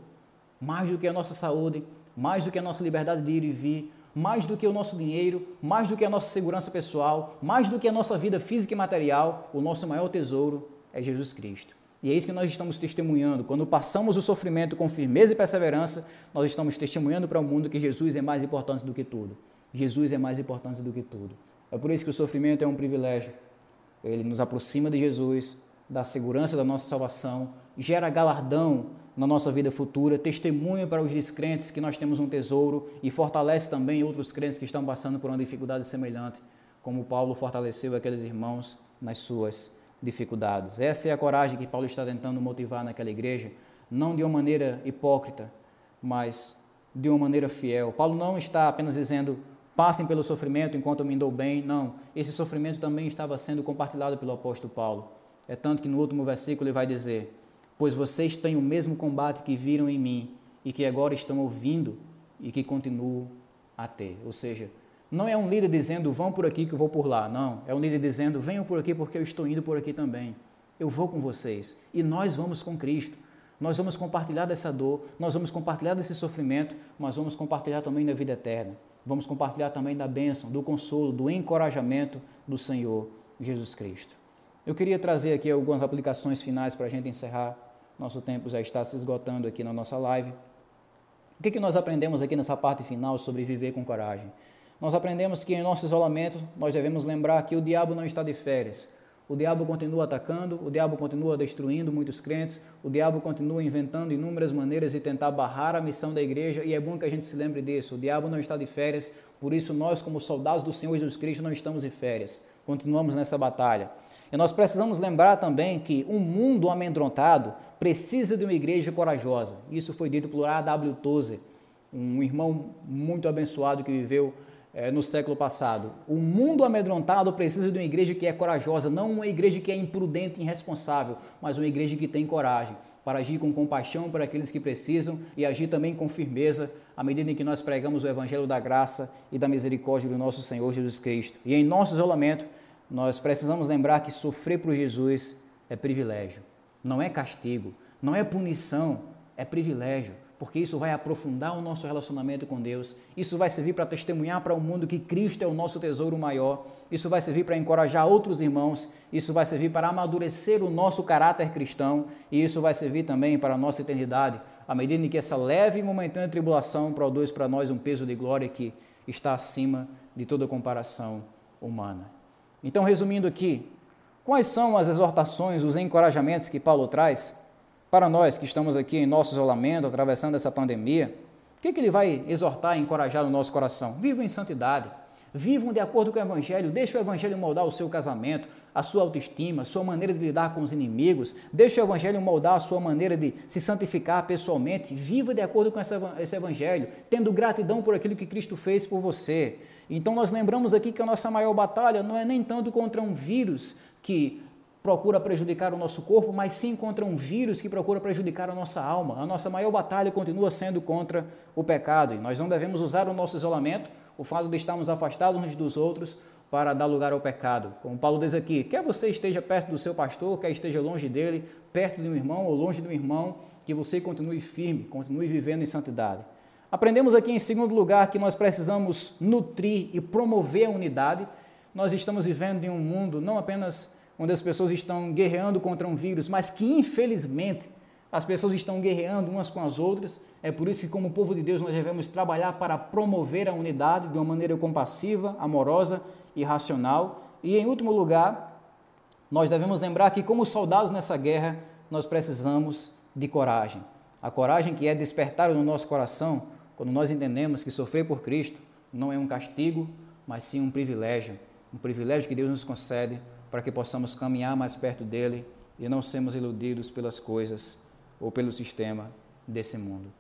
mais do que a nossa saúde, mais do que a nossa liberdade de ir e vir, mais do que o nosso dinheiro, mais do que a nossa segurança pessoal, mais do que a nossa vida física e material, o nosso maior tesouro é Jesus Cristo. E é isso que nós estamos testemunhando. Quando passamos o sofrimento com firmeza e perseverança, nós estamos testemunhando para o mundo que Jesus é mais importante do que tudo. Jesus é mais importante do que tudo. É por isso que o sofrimento é um privilégio. Ele nos aproxima de Jesus, da segurança da nossa salvação, gera galardão na nossa vida futura, testemunha para os descrentes que nós temos um tesouro e fortalece também outros crentes que estão passando por uma dificuldade semelhante, como Paulo fortaleceu aqueles irmãos nas suas dificuldades. Essa é a coragem que Paulo está tentando motivar naquela igreja, não de uma maneira hipócrita, mas de uma maneira fiel. Paulo não está apenas dizendo passem pelo sofrimento enquanto eu me dou bem, não. Esse sofrimento também estava sendo compartilhado pelo apóstolo Paulo. É tanto que no último versículo ele vai dizer: Pois vocês têm o mesmo combate que viram em mim e que agora estão ouvindo e que continuam a ter. Ou seja, não é um líder dizendo, vão por aqui que eu vou por lá. Não. É um líder dizendo, venham por aqui porque eu estou indo por aqui também. Eu vou com vocês. E nós vamos com Cristo. Nós vamos compartilhar dessa dor, nós vamos compartilhar desse sofrimento, mas vamos compartilhar também da vida eterna. Vamos compartilhar também da bênção, do consolo, do encorajamento do Senhor Jesus Cristo. Eu queria trazer aqui algumas aplicações finais para a gente encerrar. Nosso tempo já está se esgotando aqui na nossa live. O que, que nós aprendemos aqui nessa parte final sobre viver com coragem? Nós aprendemos que em nosso isolamento nós devemos lembrar que o diabo não está de férias. O diabo continua atacando, o diabo continua destruindo muitos crentes, o diabo continua inventando inúmeras maneiras de tentar barrar a missão da igreja e é bom que a gente se lembre disso. O diabo não está de férias, por isso nós, como soldados do Senhor Jesus Cristo, não estamos de férias. Continuamos nessa batalha. E nós precisamos lembrar também que um mundo amedrontado precisa de uma igreja corajosa. Isso foi dito por A.W. Tozer, um irmão muito abençoado que viveu é, no século passado. O mundo amedrontado precisa de uma igreja que é corajosa, não uma igreja que é imprudente e irresponsável, mas uma igreja que tem coragem para agir com compaixão para aqueles que precisam e agir também com firmeza à medida em que nós pregamos o evangelho da graça e da misericórdia do nosso Senhor Jesus Cristo. E em nosso isolamento, nós precisamos lembrar que sofrer por Jesus é privilégio, não é castigo, não é punição, é privilégio porque isso vai aprofundar o nosso relacionamento com Deus, isso vai servir para testemunhar para o mundo que Cristo é o nosso tesouro maior, isso vai servir para encorajar outros irmãos, isso vai servir para amadurecer o nosso caráter cristão. E isso vai servir também para a nossa eternidade, à medida em que essa leve e momentânea tribulação produz para nós um peso de glória que está acima de toda comparação humana. Então, resumindo aqui, quais são as exortações, os encorajamentos que Paulo traz? Para nós que estamos aqui em nosso isolamento, atravessando essa pandemia, o que, que ele vai exortar e encorajar no nosso coração? Viva em santidade. Vivam de acordo com o Evangelho, deixe o Evangelho moldar o seu casamento, a sua autoestima, a sua maneira de lidar com os inimigos, deixe o Evangelho moldar a sua maneira de se santificar pessoalmente. Viva de acordo com esse Evangelho, tendo gratidão por aquilo que Cristo fez por você. Então nós lembramos aqui que a nossa maior batalha não é nem tanto contra um vírus que procura prejudicar o nosso corpo, mas sim contra um vírus que procura prejudicar a nossa alma. A nossa maior batalha continua sendo contra o pecado e nós não devemos usar o nosso isolamento, o fato de estarmos afastados uns dos outros, para dar lugar ao pecado. Como Paulo diz aqui, quer você esteja perto do seu pastor, quer esteja longe dele, perto de um irmão ou longe de um irmão, que você continue firme, continue vivendo em santidade. Aprendemos aqui em segundo lugar que nós precisamos nutrir e promover a unidade. Nós estamos vivendo em um mundo não apenas onde as pessoas estão guerreando contra um vírus, mas que infelizmente as pessoas estão guerreando umas com as outras. É por isso que, como povo de Deus, nós devemos trabalhar para promover a unidade de uma maneira compassiva, amorosa e racional. E, em último lugar, nós devemos lembrar que, como soldados nessa guerra, nós precisamos de coragem. A coragem que é despertada no nosso coração quando nós entendemos que sofrer por Cristo não é um castigo, mas sim um privilégio. Um privilégio que Deus nos concede para que possamos caminhar mais perto dele e não sermos iludidos pelas coisas ou pelo sistema desse mundo.